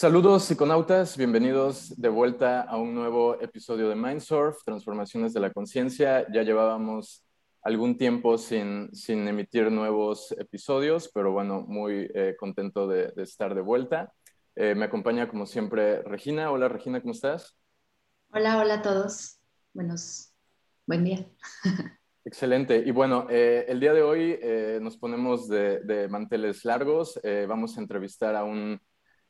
Saludos psiconautas, bienvenidos de vuelta a un nuevo episodio de Mindsurf, Transformaciones de la Conciencia. Ya llevábamos algún tiempo sin, sin emitir nuevos episodios, pero bueno, muy eh, contento de, estar de vuelta. Eh, me acompaña como siempre Regina. Hola Regina, ¿cómo estás? Hola, hola a todos. Buenos, buen día. Excelente. Y bueno, eh, el día de hoy nos ponemos de, de manteles largos. vamos a entrevistar a un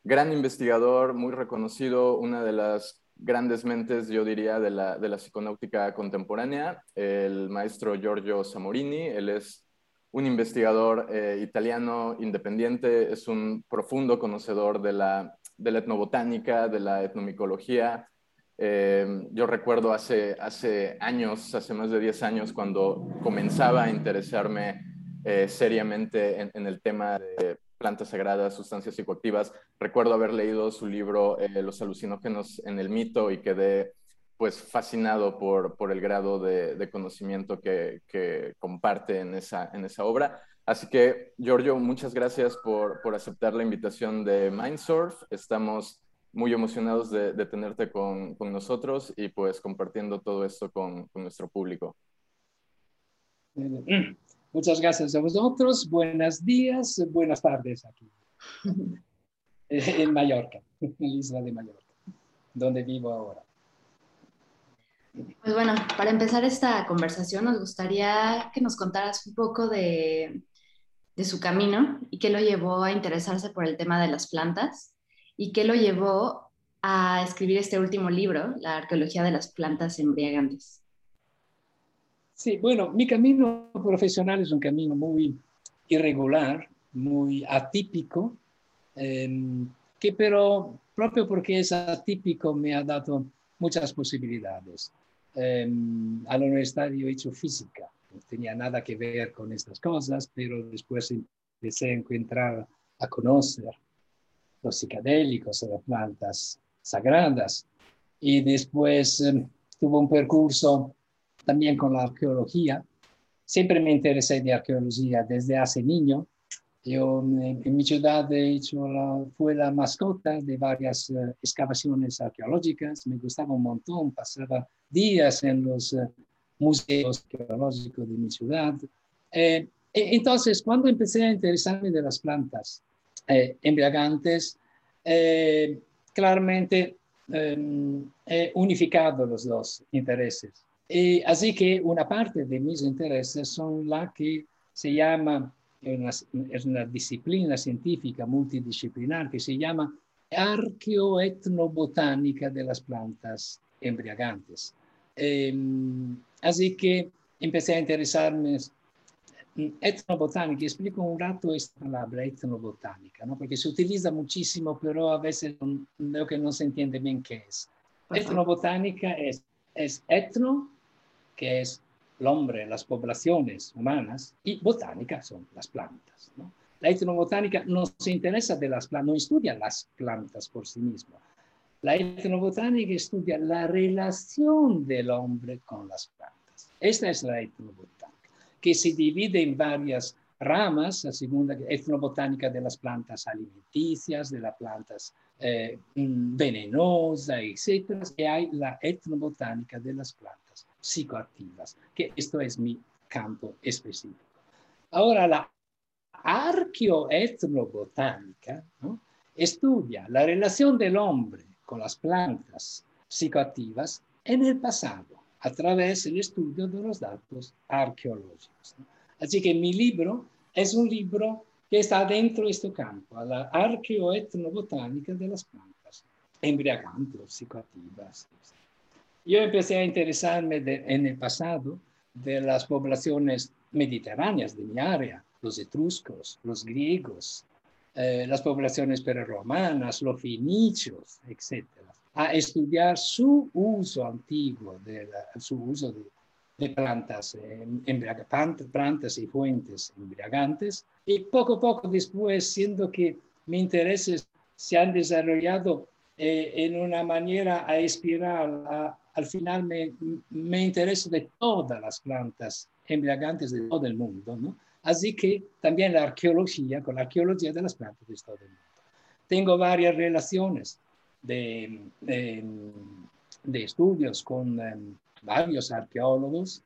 gran investigador, muy reconocido, una de las grandes mentes, yo diría, de la, de la psiconáutica contemporánea, el maestro Giorgio Samorini. Él es un investigador eh, italiano independiente, es un profundo conocedor de la, de la etnobotánica, de la etnomicología. Eh, yo recuerdo hace, hace años, hace más de 10 años, cuando comenzaba a interesarme eh, seriamente en, en, el tema de plantas sagradas, sustancias psicoactivas. Recuerdo haber leído su libro eh, Los alucinógenos en el mito y quedé pues fascinado por, por el grado de, conocimiento que, comparte en esa, en esa obra. Así que, Giorgio, muchas gracias por, aceptar la invitación de Mindsurf. Estamos muy emocionados de, tenerte con, nosotros y pues compartiendo todo esto con, con nuestro público. Muchas gracias a vosotros. Buenos días, buenas tardes aquí. en Mallorca, en la isla de Mallorca, donde vivo ahora. Pues bueno, para empezar esta conversación nos gustaría que nos contaras un poco de, de su camino y qué lo llevó a interesarse por el tema de las plantas y qué lo llevó a escribir este último libro, La arqueología de las plantas embriagantes. Sí, bueno, mi camino profesional es un camino muy irregular, muy atípico, em, que pero propio porque es atípico me ha dado muchas posibilidades. Em, a la universidad yo he hecho física, no tenía nada que ver con estas cosas, pero después empecé a encontrar, a conocer los psicodélicos, las plantas sagradas, y después em, tuve un percurso también con la arqueología. Siempre me interesé de arqueología desde hace niño. Yo en, mi ciudad he hecho fue la mascota de varias eh, excavaciones arqueológicas. Me gustaba un montón, pasaba días en los eh, museos arqueológicos de mi ciudad. Eh, e, entonces, cuando empecé a interesarme de las plantas embriagantes, claramente em, he unificado los dos intereses. Y así que una parte de mis intereses son la que se llama, es una, disciplina científica multidisciplinar que se llama arqueoetnobotánica de las plantas embriagantes. Em, así que empecé a interesarme en etnobotánica. Explico un rato esta palabra, etnobotánica, ¿no? porque se utiliza muchísimo, pero a veces veo que no se entiende bien qué es. Etnobotánica es, es etno que es el hombre, las poblaciones humanas, y botánica son las plantas. La etnobotánica no se interesa de las plantas, no estudia las plantas por sí misma. La etnobotánica estudia la relación del hombre con las plantas. Esta es la etnobotánica, que se divide en varias ramas, la segunda etnobotánica de las plantas alimenticias, de las plantas eh, venenosas, etc. Y hay la etnobotánica de las plantas psicoactivas, que esto es mi campo específico. Ahora, la arqueoetnobotánica estudia la relación del hombre con las plantas psicoactivas en el pasado, a través del estudio de los datos arqueológicos. Así que mi libro es un libro que está dentro de este campo, la arqueoetnobotánica de las plantas. embriagantes, psicoactivas. Yo empecé a interesarme en el pasado de las poblaciones mediterráneas de mi área, los etruscos, los griegos, eh, las poblaciones preromanas, los finicios, etc. A estudiar su uso antiguo, de su uso de, plantas, plantas y fuentes embriagantes. Y poco a poco después, siendo que mis intereses se han desarrollado eh, en una manera a espiral, al final me, me intereso de todas las plantas embriagantes de todo el mundo. Así que también la arqueología, con la arqueología de las plantas de todo el mundo. Tengo varias relaciones de, de, estudios con em, varios arqueólogos.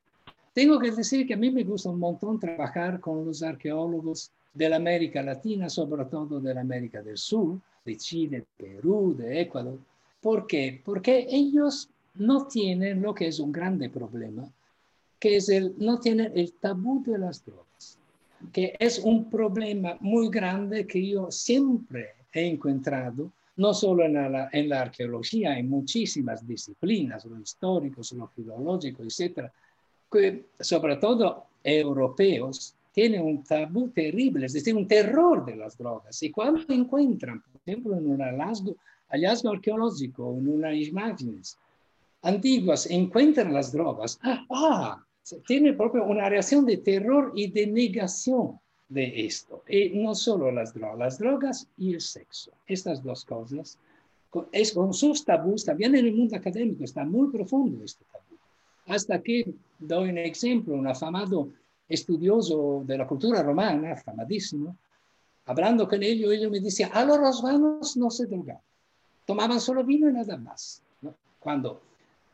Tengo que decir que a mí me gusta un montón trabajar con los arqueólogos de la América Latina, sobre todo de la América del Sur, de Chile, Perú, de Ecuador. ¿Por qué? Porque ellos no tienen lo que es un grande problema, que es el, no tienen el tabú de las drogas, que es un problema muy grande que yo siempre he encontrado, no solo en la, en la arqueología, en muchísimas disciplinas, lo históricos, lo filológico, etcétera, que sobre todo europeos tienen un tabú terrible, es decir, un terror de las drogas. Y cuando encuentran, por ejemplo, en un hallazgo, hallazgo arqueológico, en unas imágenes antiguas, encuentran las drogas, ah, tiene propio una reacción de terror y de negación de esto. Y no solo las drogas, las drogas y el sexo. Estas dos cosas, es con sus tabús, también en el mundo académico está muy profundo este tabú. Hasta que doy un ejemplo, un afamado estudioso de la cultura romana, afamadísimo, hablando con ellos, ellos me decían, a los romanos no se drogaban, tomaban solo vino y nada más. Cuando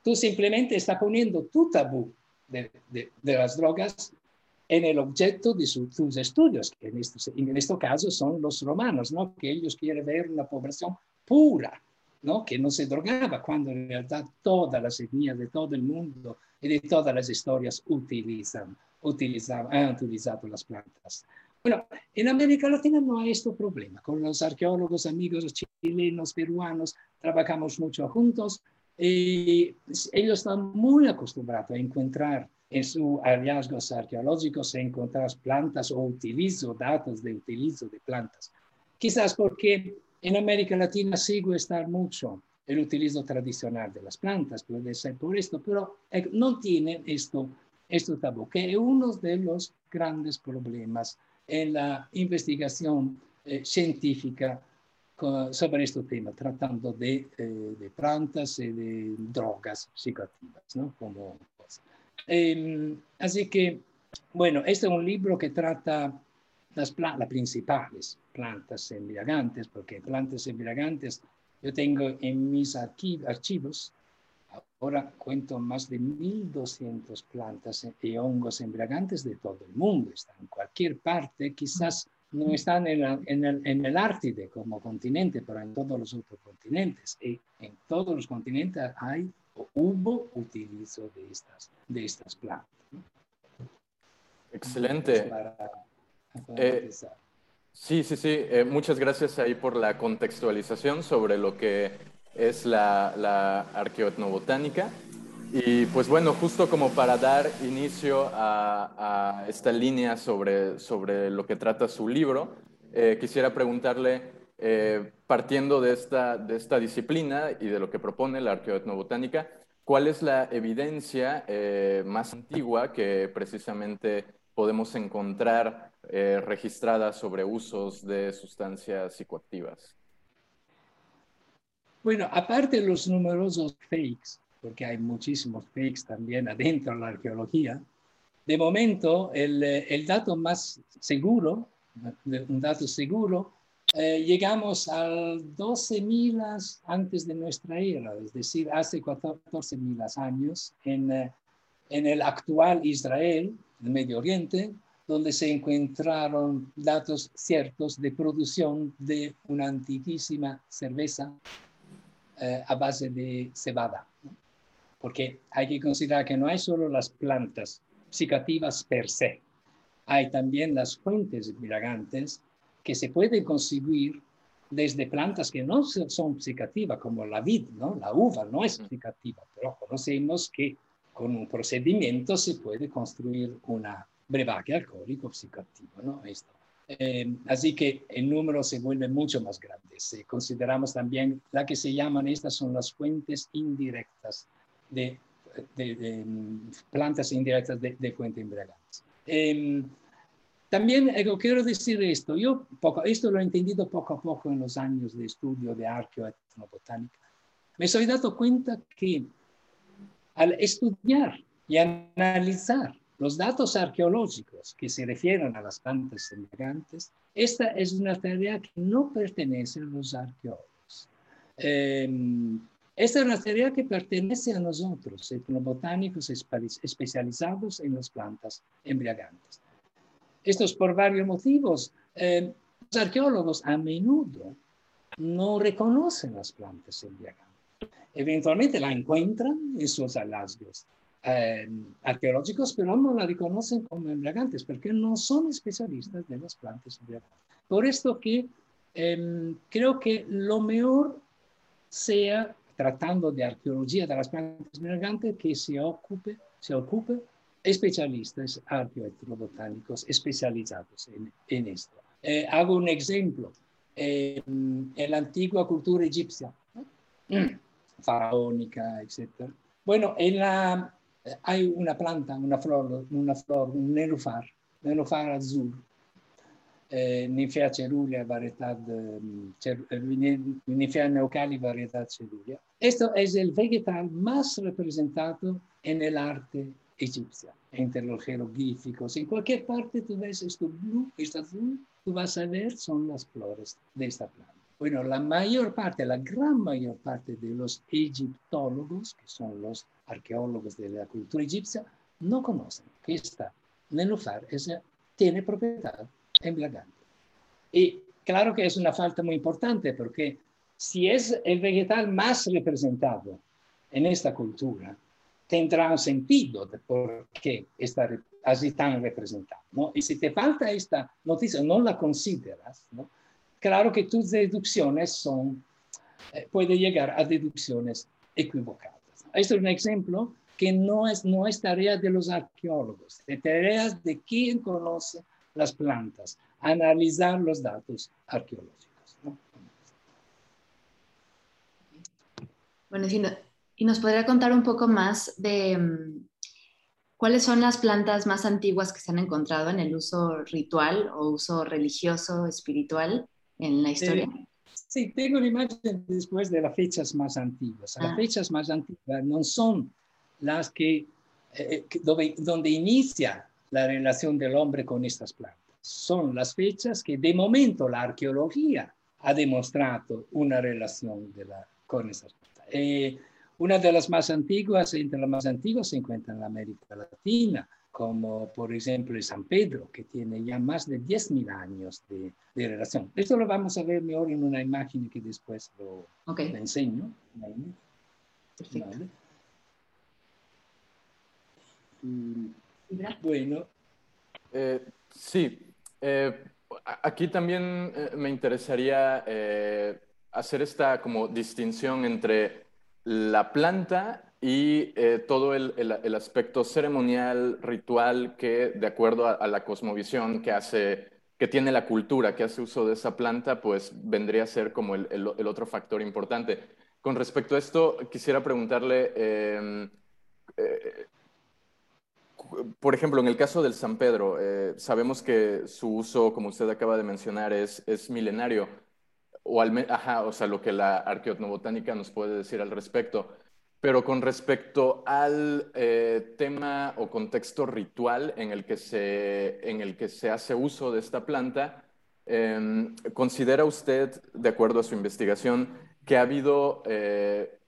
tú simplemente estás poniendo tu tabú de, las drogas en el objeto de sus estudios, que en este, en este caso son los romanos, ¿no? que ellos quieren ver una población pura, ¿no? que no se drogaba, cuando en realidad todas las etnias de todo el mundo y de todas las historias utilizan, utilizan, han utilizado las plantas. Bueno, en América Latina no hay este problema. Con los arqueólogos, amigos chilenos, peruanos, trabajamos mucho juntos y ellos están muy acostumbrados a encontrar en sus hallazgos arqueológicos, encontrar plantas o utilizo datos de utilizo de plantas. Quizás porque en América Latina sigue estar mucho el utilizo tradicional de las plantas, puede ser por esto, pero eh, no tienen esto, esto tabú, que es uno de los grandes problemas en la investigación eh, científica sobre este tema, tratando de, eh, de, plantas y de drogas psicoactivas, ¿no? Como eh, así que, bueno, este es un libro que trata las, las principales plantas embriagantes, porque plantas embriagantes yo tengo en mis archivos, ahora cuento más de 1.200 plantas y hongos embriagantes de todo el mundo, están en cualquier parte, quizás no están en, el, en, el, Ártide como continente, pero en todos los otros continentes. Y en todos los continentes hay o hubo utilizo de estas, de estas plantas. Excelente. Eh, sí, sí, sí. Eh, muchas gracias ahí por la contextualización sobre lo que es la, la arqueoetnobotánica. Y pues bueno, justo como para dar inicio a, esta línea sobre, sobre lo que trata su libro, eh, quisiera preguntarle, eh, partiendo de esta, de esta disciplina y de lo que propone la arqueoetnobotánica, ¿cuál es la evidencia eh, más antigua que precisamente podemos encontrar registrada sobre usos de sustancias psicoactivas? Bueno, aparte de los numerosos fakes porque hay muchísimos fakes también adentro de la arqueología. De momento, el, eh, el dato más seguro, un dato seguro, eh, llegamos al 12.000 antes de nuestra era, es decir, hace 14.000 años, en, eh, en el actual Israel, el Medio Oriente, donde se encontraron datos ciertos de producción de una antiquísima cerveza a base de cebada porque hay que considerar que no hay solo las plantas psicativas per se, hay también las fuentes embriagantes que se pueden conseguir desde plantas que no son psicativas, como la vid, ¿no? la uva no es psicativa, pero conocemos que con un procedimiento se puede construir una brebaje alcohólico psicativo. ¿no? Esto. Eh, así que el número se vuelve mucho más grande. Si consideramos también la que se llaman, estas son las fuentes indirectas de, de, plantas indirectas de, fuente embriagantes. Eh, también quiero decir esto, yo poco, esto lo he entendido poco a poco en los años de estudio de arqueoetnobotánica. Me soy dado cuenta que al estudiar y analizar los datos arqueológicos que se refieren a las plantas embriagantes, esta es una tarea que no pertenece a los arqueólogos. Em, esta es una tarea que pertenece a nosotros, etnobotánicos especializados en las plantas embriagantes. Esto es por varios motivos. Eh, los arqueólogos a menudo no reconocen las plantas embriagantes. Eventualmente la encuentran en sus hallazgos eh, arqueológicos, pero no la reconocen como embriagantes porque no son especialistas de las plantas embriagantes. Por esto que em, creo que lo mejor sea, tratando de arqueología de las plantas embriagantes, que se ocupe, se ocupe especialistas arqueoetnobotánicos especializados en, esto. Eh, hago un ejemplo. en la antigua cultura egipcia, faraónica, etc. Bueno, en la, hay una planta, una flor, una flor un nenufar, nenufar azul, eh, Nymphea cerulea, variedad, cer, Nymphea neucali, variedad cerulea. Esto es el vegetal más representado en el arte egipcia, entre los jeroglíficos. En cualquier parte tú ves esto blue, esto azul, tú vas a ver son las flores de esta planta. Bueno, la mayor parte, la gran mayor parte de los egiptólogos, que son los arqueólogos de la cultura egipcia, no conocen que esta nenúfar tiene propiedad embriagante. Y claro que es una falta muy importante porque si es el vegetal más representado en esta cultura, tendrá un sentido de por qué está así tan representado. ¿no? Y si te falta esta noticia, no la consideras, ¿no? claro que tus deducciones son, eh, puede llegar a deducciones equivocadas. Este es un ejemplo que no es, no es tarea de los arqueólogos, es tarea de quien conoce las plantas, analizar los datos arqueológicos. ¿no? Bueno, si ¿Y nos podría contar un poco más de mm, cuáles son las plantas más antiguas que se han encontrado en el uso ritual o uso religioso, espiritual en la historia? sí, tengo una imagen después de las fechas más antiguas. Las ah. fechas más antiguas no son las que, eh, donde inicia la relación del hombre con estas plantas. Son las fechas que de momento la arqueología ha demostrado una relación de la, con estas plantas. Eh, una de las más antiguas, entre las más antiguas, se encuentra en América Latina, como por ejemplo el San Pedro, que tiene ya más de 10.000 años de, relación. Esto lo vamos a ver mejor en una imagen que después lo, enseño. Bueno. Eh, sí, eh, aquí también eh, me interesaría hacer esta como distinción entre la planta y todo el, aspecto ceremonial, ritual, que de acuerdo a, la cosmovisión que hace, que tiene la cultura, que hace uso de esa planta, pues vendría a ser como el, otro factor importante. Con respecto a esto, quisiera preguntarle, em, por ejemplo, en el caso del San Pedro, eh, sabemos que su uso, como usted acaba de mencionar, es, es milenario o al ajá, o sea, lo que la arqueoetnobotánica nos puede decir al respecto. Pero con respecto al eh, tema o contexto ritual en el que se, en el que se hace uso de esta planta, em, ¿considera usted, de acuerdo a su investigación, que ha habido eh,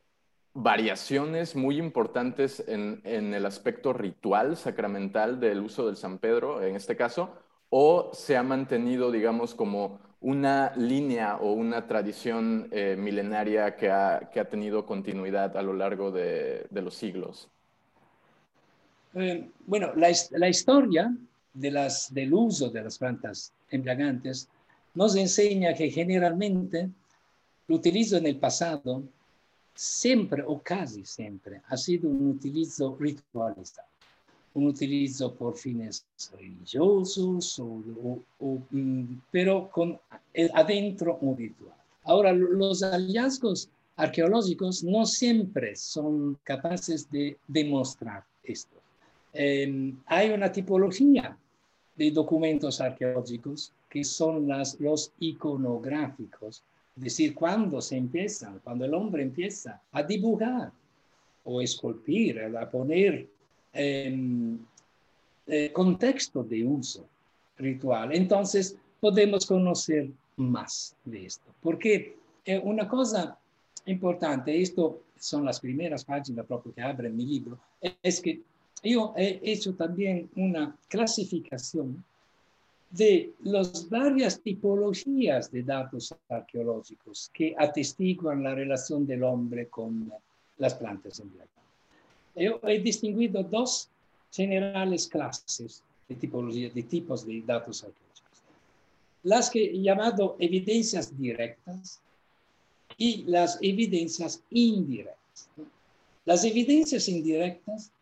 variaciones muy importantes en, el aspecto ritual, sacramental del uso del San Pedro, en este caso, o se ha mantenido, digamos, como una línea o una tradición eh, milenaria que ha, tenido continuidad a lo largo de, los siglos? Eh, bueno, la, historia del uso de las plantas embriagantes nos enseña que generalmente el utilizo en el pasado siempre o casi siempre ha sido un utilizo ritualizado, un utilizo por fines religiosos, mm, pero con adentro un ritual. Ahora, los hallazgos arqueológicos no siempre son capaces de demostrar esto. Em, hay una tipología de documentos arqueológicos que son las, los iconográficos, es decir, cuando se empieza, cuando el hombre empieza a dibujar o esculpir, a poner em, eh, contexto de uso ritual, entonces podemos conocer más de esto. Porque eh, una cosa importante, esto son las primeras páginas proprio que abren mi libro, es que yo he hecho también una clasificación de las varias tipologías de datos arqueológicos que atestiguan la relación del hombre con las plantas en Yo he distinguido dos generales clases de tipología, de tipos de datos arqueológicos. Las que he llamado evidencias directas y las evidencias indirectas. Las evidencias indirectas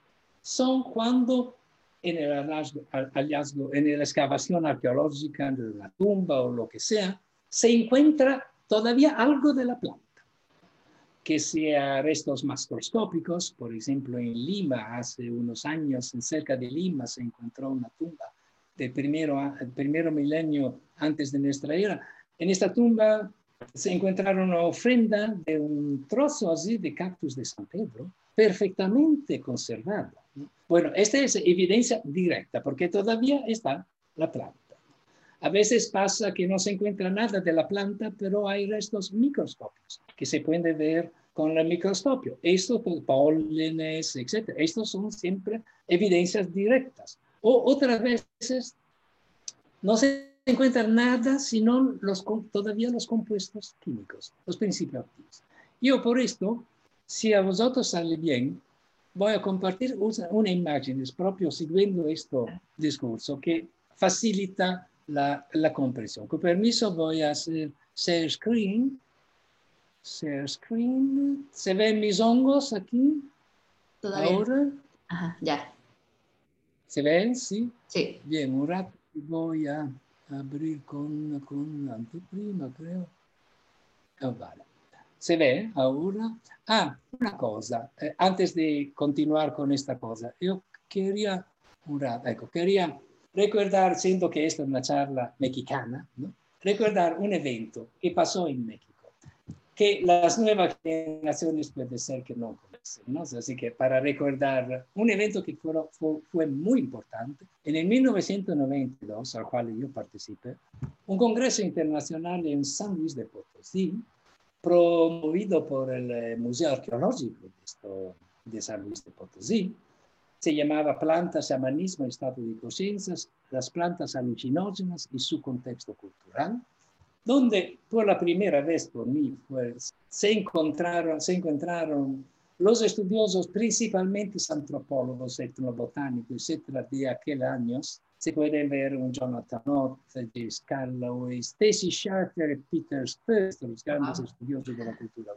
son cuando en la excavación arqueológica de la tumba o lo que sea, se encuentra todavía algo de la planta, que sea restos macroscópicos, por ejemplo en Lima, hace unos años, en cerca de Lima, se encontró una tumba del primero, el primero milenio antes de nuestra era. En esta tumba se encontraron una ofrenda de un trozo así de cactus de San Pedro, perfectamente conservado. Bueno, esta es evidencia directa porque todavía está la planta. A veces pasa que no se encuentra nada de la planta, pero hay restos microscópicos que se pueden ver con el microscopio. Estos pólenes, etc. Estos son siempre evidencias directas. O otras veces no se encuentra nada sino todavía los compuestos químicos, los principios activos. Yo por esto, si a vosotros sale bien, voy a compartir una imagen, es propio siguiendo este discurso que facilita la, la comprensión. Con a hacer share screen. Share screen. ¿Se ven mis hongos aquí? Todavía. Ahora. Ajá, ya. ¿Se ven? Sí. Sí. Bien, un rato voy a abrir con, con anteprima, creo. Oh, vale. ¿Se ve ahora? Ah, una cosa, eh, antes de continuar con esta cosa, yo quería, ecco, quería recordar, siendo que esta es una charla mexicana, ¿no? recordar un evento que pasó en México, que las nuevas generaciones puede ser que no conocen, ¿no? Así que para recordar un evento que fue, fue, fue muy importante, en el 1992, al cual yo participé, un congreso internacional en San Luis de Potosí, promovido por el eh, Museo Arqueológico de, San Luis de Potosí. Se llamaba Plantas, Shamanismo y Estado de Conciencias, las plantas alucinógenas y su contexto cultural, donde por la primera vez por mí pues, se, encontraron, se encontraron los estudiosos, principalmente antropólogos, etnobotánicos, etcétera, de aquel años, se pueden ver un Jonathan Ott, James Calloway, Stacy Sharter y Peter Spitz, los grandes estudiosos de la cultura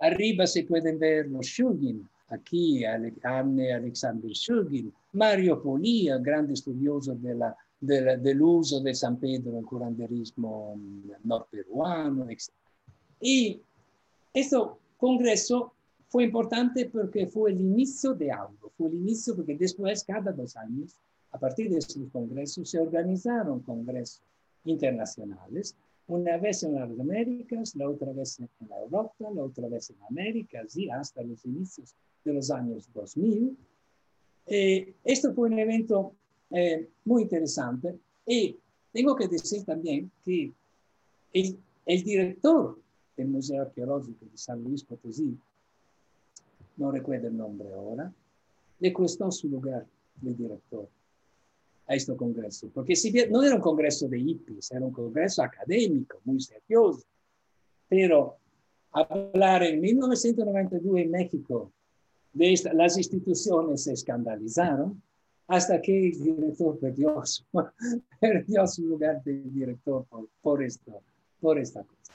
Arriba se pueden ver los Shulgin, aquí Anne Alexander Shulgin, Mario Polía, gran estudioso de la, del uso de San Pedro en el curanderismo norperuano, etc. Y este congreso fue importante porque fue el inicio de algo, fue el inicio porque después, cada dos años, a partir de esos congresos se organizaron congresos internacionales, una vez en las Américas, la otra vez en Europa, la otra vez en América, y hasta los inicios de los años 2000. Eh, esto fue un evento eh, muy interesante y tengo que decir también que el, el director del Museo Arqueológico de San Luis Potosí, no recuerdo el nombre ahora, le costó su lugar de director a este congreso, porque si bien no era un congreso de hippies, era un congreso académico, muy serioso, pero hablar en 1992 en México de las instituciones se escandalizaron, hasta que el director perdió su, perdió su lugar de director por, esto, por esta cosa.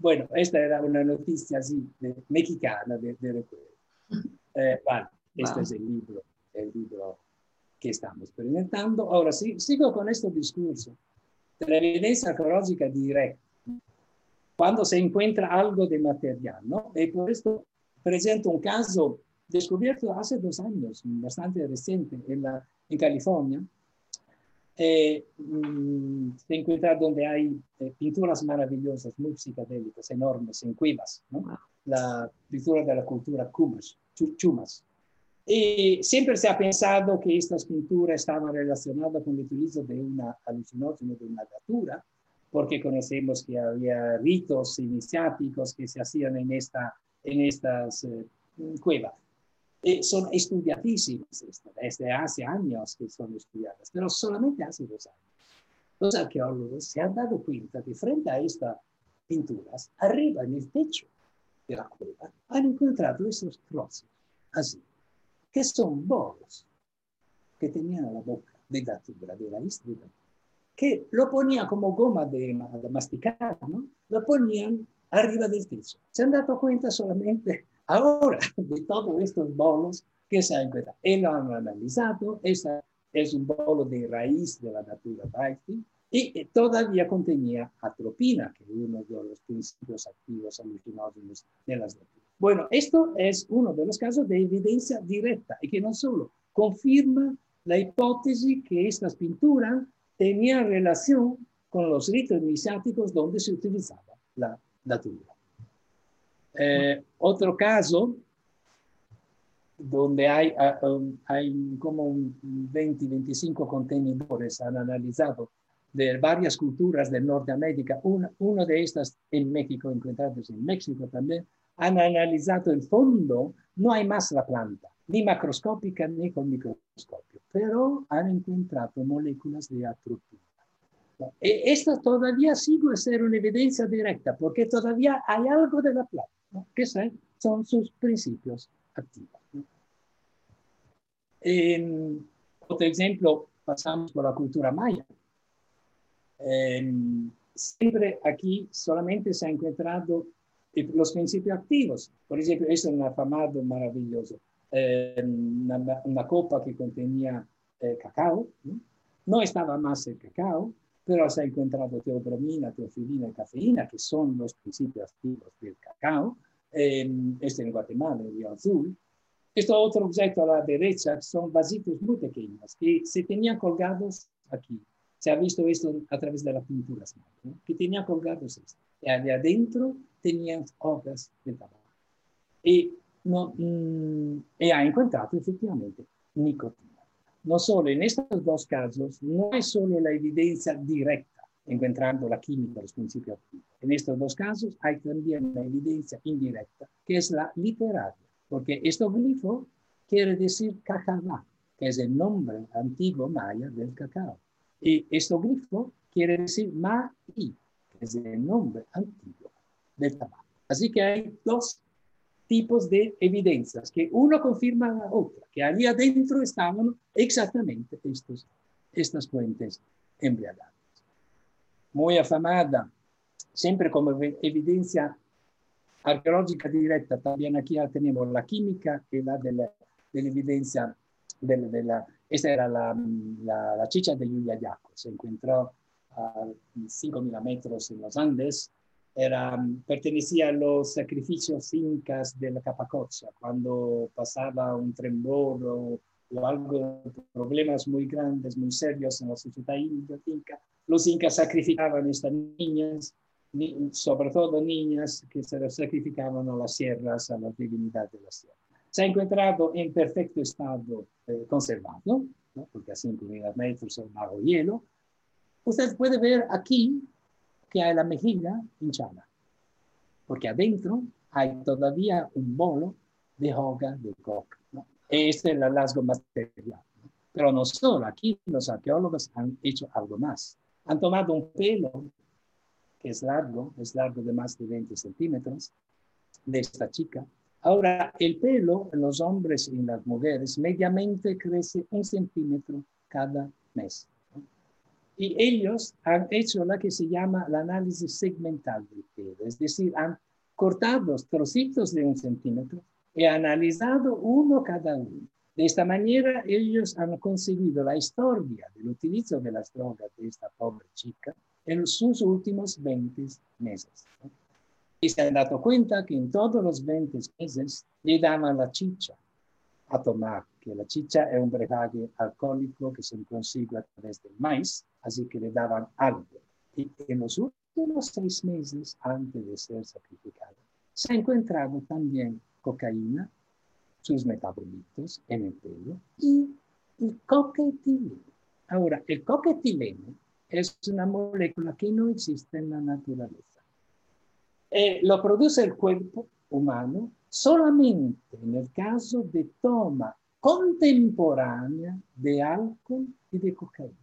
Bueno, esta era una noticia así de, mexicana de, recuerdo. Eh, este es el libro, el libro que estamos presentando. Ahora sí, sigo con este discurso de la evidencia arqueológica directa. Cuando se encuentra algo de material, ¿no? Y por esto presento un caso descubierto hace dos años, bastante reciente, en, la, en California. Eh, mm, se encuentra donde hay eh, pinturas maravillosas, muy psicodélicas, enormes, en cuevas, ¿no? la pintura de la cultura Chumas. Y siempre se ha pensado que estas pinturas estaban relacionadas con el utilizo de una alucinógeno de una datura, porque conocemos que había ritos iniciáticos que se hacían en, esta, en estas eh, cuevas. Eh, son estudiadísimas desde hace años que son estudiadas, pero solamente hace dos años. Los arqueólogos se han dado cuenta que frente a estas pinturas, arriba en el techo de la cueva, han encontrado esos trozos, así, que son bolos que tenían la boca de datura, de la historia, que lo ponían como goma de, de masticar, ¿no? Lo ponían arriba del techo. Se han dado cuenta solamente Ahora, de todos estos bolos que se han encontrado, él lo han analizado, esa es un bolo de raíz de la natura y todavía contenía atropina, que es uno de los principios activos alucinógenos de las naturas. Bueno, esto es uno de los casos de evidencia directa y que no solo confirma la hipótesis que estas pinturas tenían relación con los ritos iniciáticos donde se utilizaba la natura. Eh, otro caso donde hay, ah, um, como 20, 25 contenedores han analizado de varias culturas de Norteamérica, una, uno de estas en México, encontrados en México también, han analizado el fondo, no hay más la planta, ni macroscópica ni con microscopio, pero han encontrado moléculas de atropina. E, esta todavía sigue ser una evidencia directa, porque todavía hay algo de la planta que son sus principios activos. En otro ejemplo, pasamos por la cultura maya. siempre aquí solamente se han encontrado los principios activos. Por ejemplo, es un afamado maravilloso. una, copa que contenía eh, cacao. ¿no? estaba más el cacao, pero se ha encontrado teobromina, teofilina y cafeína, que son los principios activos del cacao. este en Guatemala, en Río Azul. Este otro objeto a la derecha son vasitos muy pequeños que se tenían colgados aquí. Se ha visto esto a través de las pinturas, que tenían colgados esto. Y adentro tenían hojas de tabaco. Y, no, mm, y ha encontrado efectivamente nicotina. No solo en estos dos casos, no es solo la evidencia directa encontrando la química, los principios activos. En estos dos casos hay también una evidencia indirecta, que es la literaria, porque este glifo quiere decir cacabá, que es el nombre antiguo maya del cacao. Y este glifo quiere decir maí, que es el nombre antiguo del tabaco. Así que hay dos tipos de evidencias, que uno confirma a la otra, que allí adentro estaban exactamente estos, estas fuentes embriagadas. Muy afamada, siempre como evidencia arqueológica directa, también aquí ya tenemos la química y la de la, evidencia de la, era la, la, chicha de Yuyayaco, se encontró a 5.000 metros en los Andes, era, pertenecía a los sacrificios incas de la Capacocha, cuando pasaba un tremor o, o algo, problemas muy grandes, muy serios en la sociedad inca, los incas sacrificaban a estas niñas sobre todo niñas que se las sacrificaban a las sierras, a la divinidad de la sierra. Se ha encontrado en perfecto estado eh, conservado, ¿no? porque a 5.000 metros es bajo hielo. Usted puede ver aquí que hay la mejilla hinchada, porque adentro hay todavía un bolo de hoja de coca. ¿no? Este es el hallazgo material. Pero no solo, aquí los arqueólogos han hecho algo más. Han tomado un pelo que es largo, es largo de más de 20 centímetros, de esta chica, Ahora, el pelo en los hombres y en las mujeres mediamente crece un centímetro cada mes. Y ellos han hecho la que se llama el análisis segmental del pelo, es decir, han cortado trocitos de un centímetro y analizado uno cada uno. De esta manera, ellos han conseguido la historia del utilizo de las drogas de esta pobre chica en sus últimos 20 meses. Y se han dado cuenta que en todos los 20 meses le daban la chicha a tomar, que la chicha es un brebaje alcohólico que se consigue a través del maíz, así que le daban algo. Y en los últimos seis meses, antes de ser sacrificado, se ha encontrado también cocaína, sus metabolitos en el pelo y el coquetileno. Ahora, el coquetileno es una molécula que no existe en la naturaleza. Eh, lo produce el cuerpo humano solamente en el caso de toma contemporánea de alcohol y de cocaína.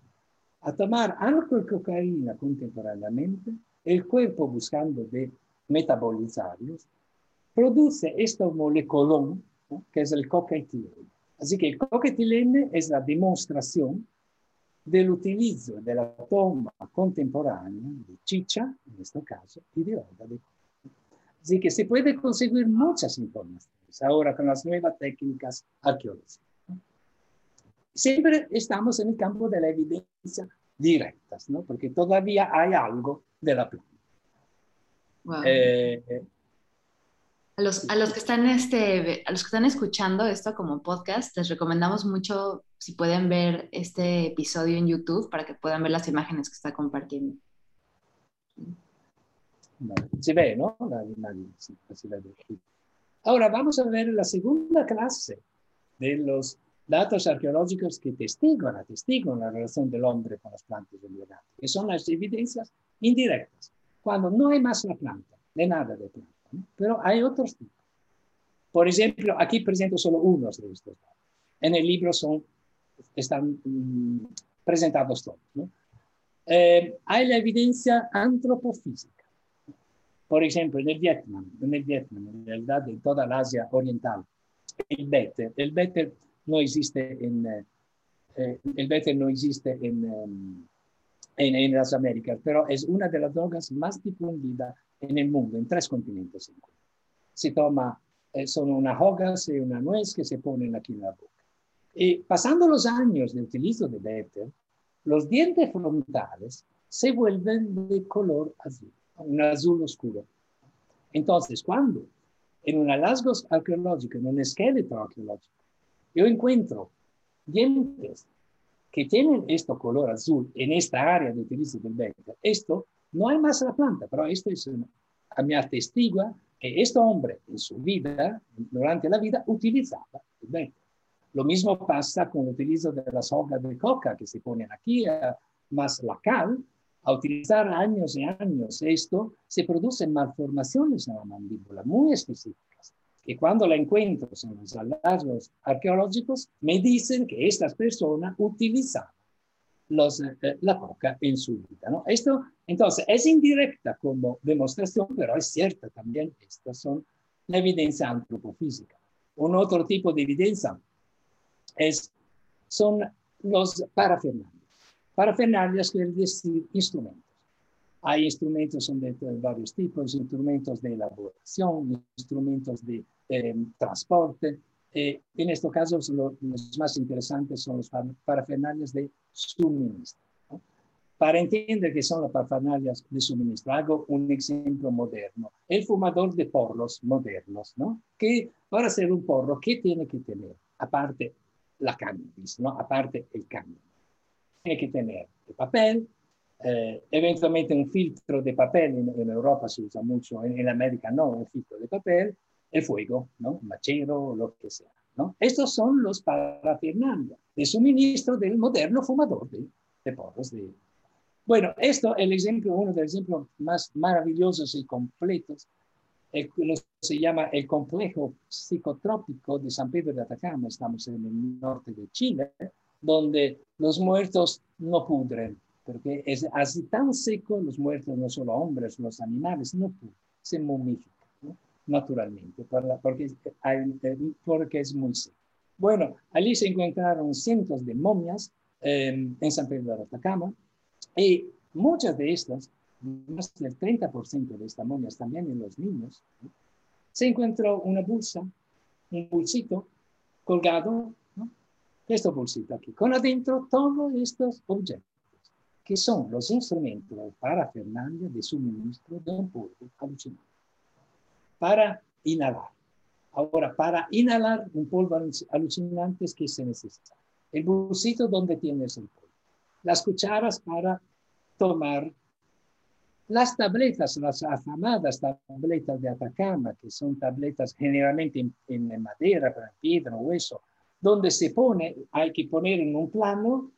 A tomar alcohol y cocaína contemporáneamente, el cuerpo buscando de metabolizarlos, produce este moleculón, que es el coquetileno. Así que el coquetileno es la demostración del utilizo de la toma contemporánea de chicha, en este caso, y de hoja de coca. Así que se puede conseguir muchas informaciones ahora con las nuevas técnicas arqueológicas. Siempre estamos en el campo de la evidencia directa, ¿no? porque todavía hay algo de la planta. Eh, a los, a los, que están este, a los que están escuchando esto como podcast, les recomendamos mucho si pueden ver este episodio en YouTube para que puedan ver las imágenes que está compartiendo. Se ve, ¿no? Ahora vamos a ver la segunda clase de los datos arqueológicos que testiguan, atestiguan la relación del hombre con las plantas del lugar, que son las evidencias indirectas, cuando no hay más la planta, de nada de planta, pero hay otros tipos. Por ejemplo, aquí presento solo unos de estos datos. En el libro son están mm, presentados todos. Eh, hay la evidencia antropofísica. Por ejemplo, en el Vietnam, en el Vietnam, en realidad en toda la Asia oriental, el béter, el béter no existe en, eh, eh, el béter no existe en, em, en, en, las Américas, pero es una de las drogas más difundidas en el mundo, en tres continentes. Se toma, son unas hojas y una nuez que se ponen aquí en la boca. Y pasando los años de utilizo de Béter, los dientes frontales se vuelven de color azul, un azul oscuro. Entonces, cuando en un hallazgo arqueológico, en un esqueleto arqueológico, yo encuentro dientes que tienen este color azul en esta área de utilizo del Béter, esto no hay más la planta, pero esto es una, mi atestigua que este hombre en su vida, durante la vida, utilizaba el Béter. Lo mismo pasa con el utilizo de las hojas de coca que se ponen aquí, eh, más la cal. A utilizar años y años esto, se producen malformaciones en la mandíbula muy específicas, que cuando la encuentro en los hallazgos arqueológicos, me dicen que estas personas utilizaban eh, eh, la coca en su vida. Esto, entonces, es indirecta como demostración, pero es cierta también. Estas son la evidencia antropofísica. Un otro tipo de evidencia son los parafernalias. Parafernalias quiere decir instrumentos. Hay instrumentos son de, varios tipos, instrumentos de elaboración, instrumentos de transporte. Eh, en estos casos, los más interesantes son los parafernalias de suministro. Para entender qué son las parafernalias de suministro, hago un ejemplo moderno. El fumador de porros modernos, ¿no? Que para hacer un porro, ¿qué tiene que tener? Aparte la cannabis, ¿no? aparte el cambio. Tiene que tener el papel, eh, eventualmente un filtro de papel, en, Europa se usa mucho, en, América no, un filtro de papel, el fuego, ¿no? un machero, lo que sea. ¿no? Estos son los parafernalias de suministro del moderno fumador de, de porros. De... Bueno, esto es el ejemplo, uno de los ejemplos más maravillosos y completos se llama el complejo psicotrópico de San Pedro de Atacama, estamos en el norte de Chile, donde los muertos no pudren, porque es así tan seco, los muertos, no solo hombres, los animales, no pudren, se momifican. naturalmente, porque, porque es muy seco. Bueno, allí se encontraron cientos de momias em, en San Pedro de Atacama y muchas de estas, más del 30% de estas momias también en los niños, se encontró una bolsa, un bolsito colgado, ¿no? este bolsito aquí, con adentro todos estos objetos, que son los instrumentos para Fernanda de suministro de un polvo alucinante, para inhalar. Ahora, para inhalar un polvo alucinante es que se necesita el bolsito donde tienes el polvo, las cucharas para tomar las tabletas, las afamadas tabletas de Atacama, que son tabletas generalmente en, madera, piedra, hueso, donde se pone, hay que poner en un plano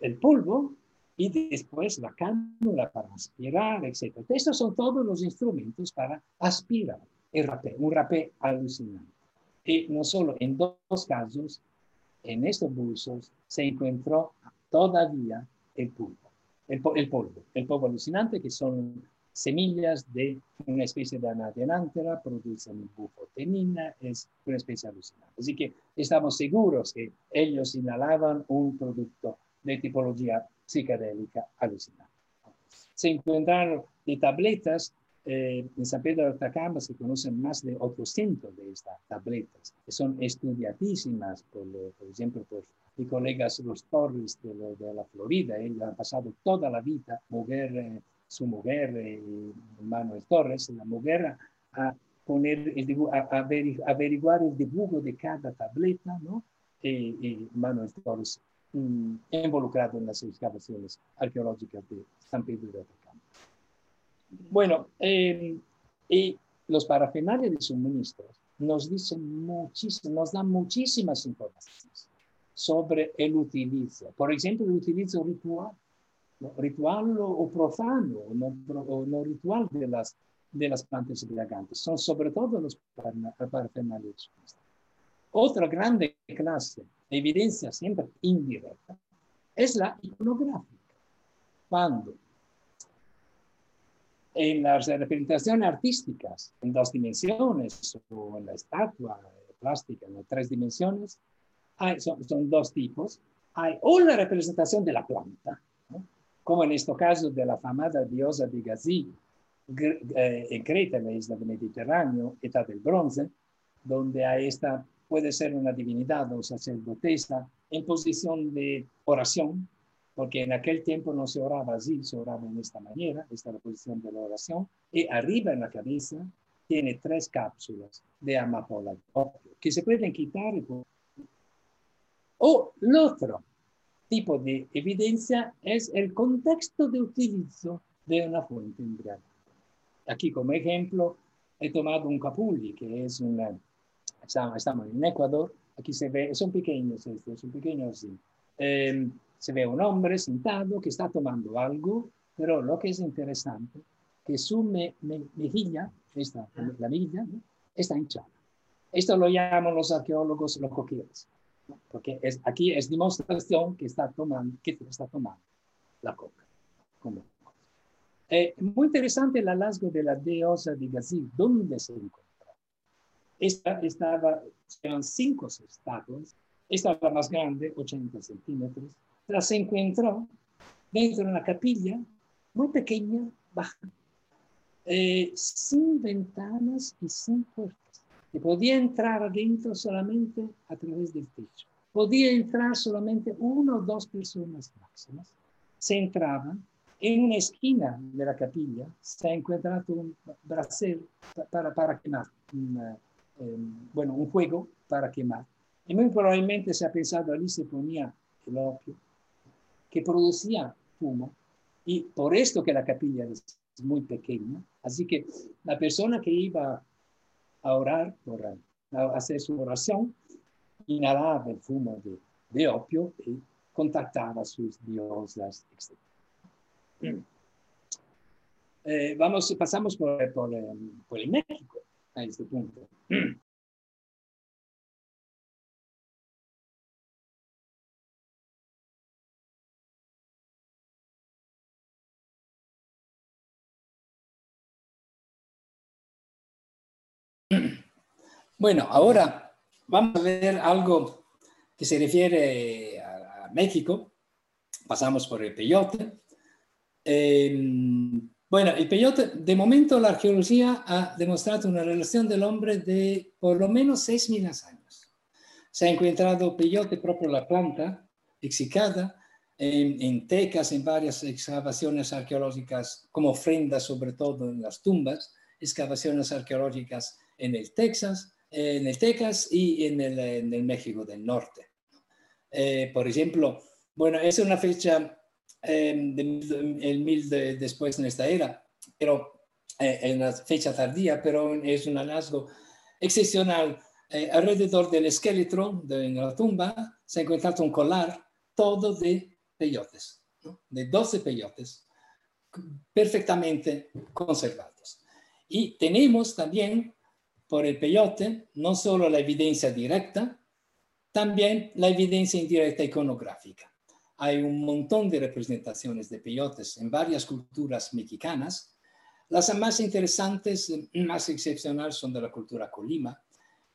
el polvo y después la cánula para aspirar, etc. Estos son todos los instrumentos para aspirar el rapé, un rapé alucinante. Y no solo en dos casos, en estos bolsos se encontró todavía el, polvo, el polvo alucinante, que son semillas de una especie de anadianántera, producen bufotenina, es una especie alucinante. Así que estamos seguros que ellos inhalaban un producto de tipología psicodélica alucinante. Se encontraron de tabletas eh, en San Pedro de Atacama se conocen más de 800 de estas tabletas, que son estudiadísimas, por, por ejemplo, por mis colegas los Torres de, la Florida. Ellos han pasado toda la vida, mujer, eh, su mujer, eh, Manuel Torres, la mujer, a, poner el a, averiguar el dibujo de cada tableta, ¿no? Y, Manuel Torres mm, involucrado en las excavaciones arqueológicas de San Pedro de Atacama. Bueno, eh, y los parafenales de suministros nos dicen muchísimo, nos dan muchísimas informaciones sobre el utilizo. Por ejemplo, el utilizo ritual, ritual o profano, o no, ritual de las, de las plantas embriagantes. Son sobre todo los suministros. Otra grande clase, evidencia siempre indirecta, es la iconográfica. Cuando en las representaciones artísticas en dos dimensiones o en la estatua plástica en tres dimensiones, hay, son, dos tipos. Hay una representación de la planta, como en este caso de la famosa diosa de Gazi eh, en Creta, en la isla del Mediterráneo, edad del bronce, donde hay esta, puede ser una divinidad o sacerdotesa en posición de oración, porque en aquel tiempo no se oraba así, se oraba en esta manera, esta es la posición de la oración, y arriba en la cabeza tiene tres cápsulas de amapola que se pueden quitar. O el otro tipo de evidencia es el contexto de utilizo de una fuente embriagante. Aquí como ejemplo he tomado un capulli, que es una, estamos en Ecuador, aquí se ve, son pequeños estos, son pequeños así. Eh, se ve un hombre sentado que está tomando algo, pero lo que es interesante, que su mejilla, esta, la mejilla, está hinchada. Esto lo llaman los arqueólogos los coquillos, porque es, aquí es demostración que está tomando, que está tomando la coca. Eh, muy interesante el hallazgo de la diosa de Gazil, ¿dónde se encuentra? Esta estaba, eran cinco estatuas, esta es la más grande, 80 centímetros, se encontró dentro de una capilla muy pequeña, baja, eh, sin ventanas y sin puertas. Y podía entrar adentro solamente a través del techo. Podía entrar solamente una o dos personas máximas. Se entraba en una esquina de la capilla, se ha encontrado un brasero para, para quemar, eh, bueno, un fuego para quemar. Y muy probablemente se ha pensado, allí se ponía el opio, que producía humo y por esto que la capilla es muy pequeña. Así que la persona que iba a orar, a hacer su oración, inhalaba el humo de, opio y contactaba a sus diosas, etc. Eh, vamos, pasamos por, por, por el México a este punto. Bueno, ahora vamos a ver algo que se refiere a, México. Pasamos por el peyote. Em, bueno, el peyote, de momento la arqueología ha demostrado una relación del hombre de por lo menos 6.000 años. Se ha encontrado peyote propio la planta, exicada, en, en, tecas, en varias excavaciones arqueológicas, como ofrendas sobre todo en las tumbas, excavaciones arqueológicas en el Texas, en el Texas y en el, en el México del Norte. Eh, por ejemplo, bueno, es una fecha eh, el mil de, después en esta era, pero eh, en una fecha tardía, pero es un hallazgo excepcional. Eh, alrededor del esqueleto de la tumba se ha encontrado un colar todo de peyotes, de 12 peyotes perfectamente conservados. Y tenemos también por el peyote no solo la evidencia directa, también la evidencia indirecta iconográfica. Hay un montón de representaciones de peyotes en varias culturas mexicanas. Las más interesantes, más excepcionales, son de la cultura colima.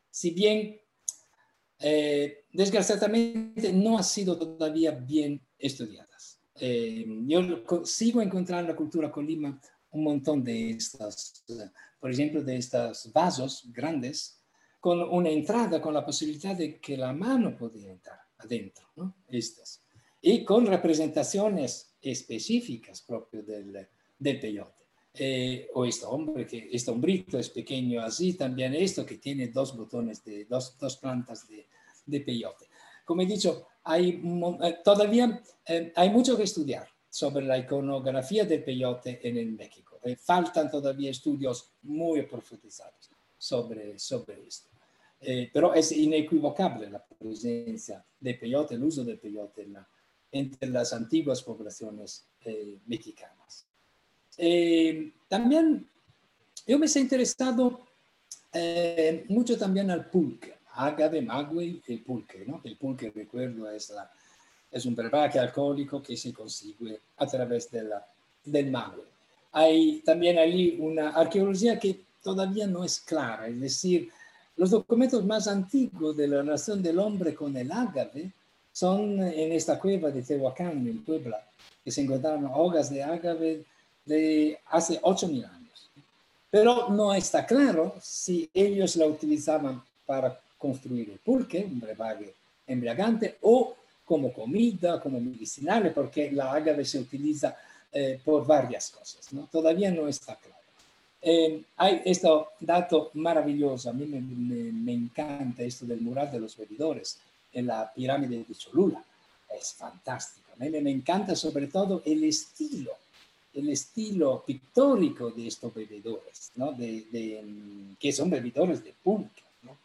Si bien, eh, desgraciadamente, no han sido todavía bien estudiadas. Eh, yo sigo encontrando en la cultura colima un montón de estas, por ejemplo, de estos vasos grandes con una entrada, con la posibilidad de que la mano podía entrar adentro, ¿no? Estas. Y con representaciones específicas propio del, del peyote. Eh, o este hombre, que este hombrito es pequeño así, también esto que tiene dos botones, de dos, dos plantas de, de peyote. Como he dicho, hay, eh, todavía eh, hay mucho que estudiar sobre la iconografía del peyote en el México. Eh, faltan todavía estudios muy profundizados sobre, sobre esto. Eh, pero es inequivocable la presencia de peyote, el uso del peyote entre las antiguas poblaciones eh, mexicanas. también yo me he interesado mucho también al pulque, agave, maguey, el pulque, ¿no? El pulque, recuerdo, es la, es un brebaje alcohólico que se consigue a través de la, del maguey. Hay también allí una arqueología que todavía no es clara, es decir, los documentos más antiguos de la relación del hombre con el ágave son en esta cueva de Tehuacán, en Puebla, que se encontraron hojas de ágave de hace 8.000 años. Pero no está claro si ellos la utilizaban para construir el pulque, un brebaje embriagante, o como comida, como medicinal, porque la agave se utiliza eh, por varias cosas. ¿no? Todavía no está claro. Eh, hay este dato maravilloso, a mí me, me, encanta esto del mural de los bebedores en la pirámide de Cholula. Es fantástico. A mí me encanta sobre todo el estilo, el estilo pictórico de estos bebedores, ¿no? de, de, que son bebedores de pulque. ¿no?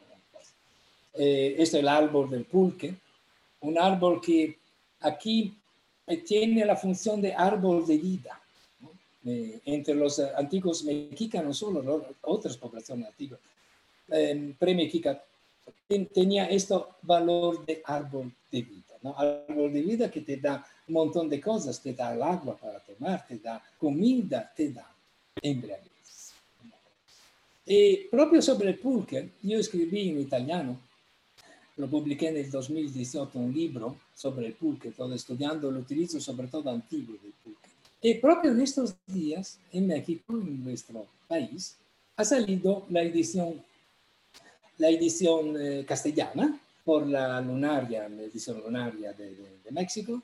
Eh, esto es el árbol del pulque, un árbol que aquí eh, tiene la función de árbol de vida. Eh, entre los eh, antiguos mexicanos, solo otras poblaciones antiguas, eh, pre-mexica, tenía este valor de árbol de vida. ¿no? Árbol de vida que te da un montón de cosas, te da el agua para tomar, te da comida, te da embriaguez. Y propio sobre el pulque, yo escribí en italiano lo publiqué en el 2018 un libro sobre el pulque, todo estudiando el utilizo sobre todo antiguo del pulque. Y propio en estos días, en México, en nuestro país, ha salido la edición, la edición eh, castellana por la lunaria, la edición lunaria de, de, México,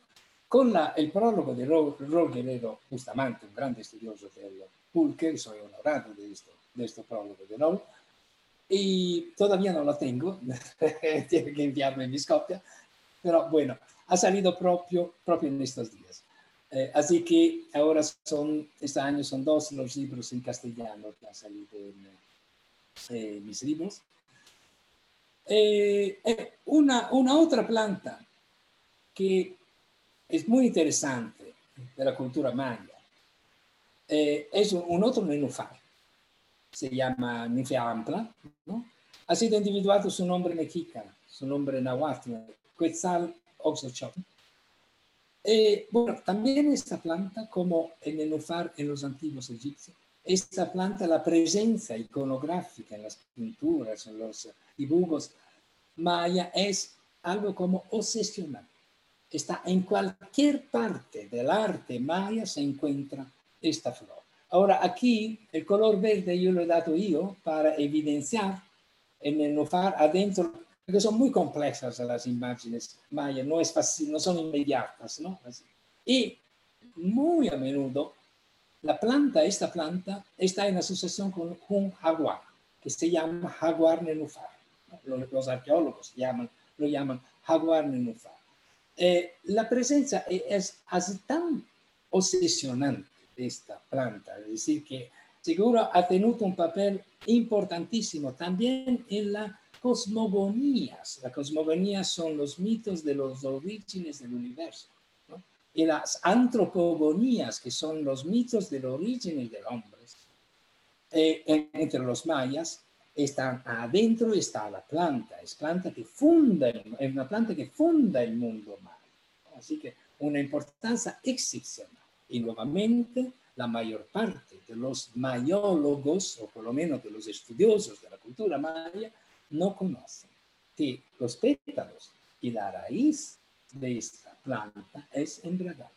con la, el prólogo de Rol Guerrero Bustamante, un grande estudioso del pulque, soy honorado de, esto, de este prólogo de Rol, y todavía no lo tengo, tiene que enviarme mis copias, pero bueno, ha salido propio, propio en estos días. Eh, así que ahora son, este año son dos los libros en castellano que han salido en eh, mis libros. Eh, una, una otra planta que es muy interesante de la cultura maya es un, un otro nenúfar se llama ninfea ampla, ¿no? ha sido individuado su nombre mexicano, su nombre nahuatl, Quetzal Oxochot. Eh, bueno, también esta planta, como el nenúfar en los antiguos egipcios, esta planta, la presencia iconográfica en las pinturas, en los dibujos maya, es algo como obsesional. Está en cualquier parte del arte maya se encuentra esta flor. Ahora aquí el color verde yo lo he dado yo para evidenciar en el nofar adentro, porque son muy complejas las imágenes mayas, no, es fácil, no son inmediatas, ¿no? Y muy a menudo la planta, esta planta, está en asociación con un jaguar, que se llama jaguar nenufar. Los, arqueólogos llaman, lo llaman jaguar nenufar. Eh, la presencia es así tan obsesionante esta planta, es decir, que seguro ha tenido un papel importantísimo también en la cosmogonías. Las cosmogonías son los mitos de los orígenes del universo. Y las antropogonías, que son los mitos del origen del hombre, eh, entre los mayas, están adentro está la planta, es planta que funda, es una planta que funda el mundo maya. Así que una importancia excepcional. Y nuevamente, la mayor parte de los mayólogos, o por lo menos de los estudiosos de la cultura maya, no conocen que los pétalos y la raíz de esta planta es embriagante.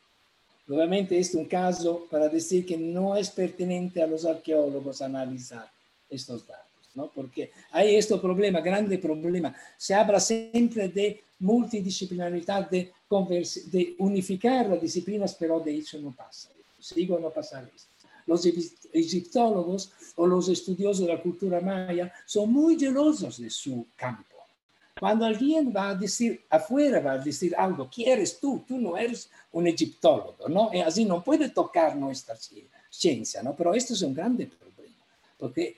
Nuevamente, es un caso para decir que no es pertinente a los arqueólogos analizar estos datos. ¿no? Porque hay este problema, grande problema. Se habla siempre de multidisciplinaridad, de, de unificar las disciplinas, pero de hecho no pasa. Sigo no pasa esto. Los egiptólogos o los estudiosos de la cultura maya son muy gelosos de su campo. Cuando alguien va a decir afuera, va a decir algo, ¿quieres tú? Tú no eres un egiptólogo, ¿no? Y así no puede tocar nuestra ciencia, ¿no? Pero esto es un grande problema, porque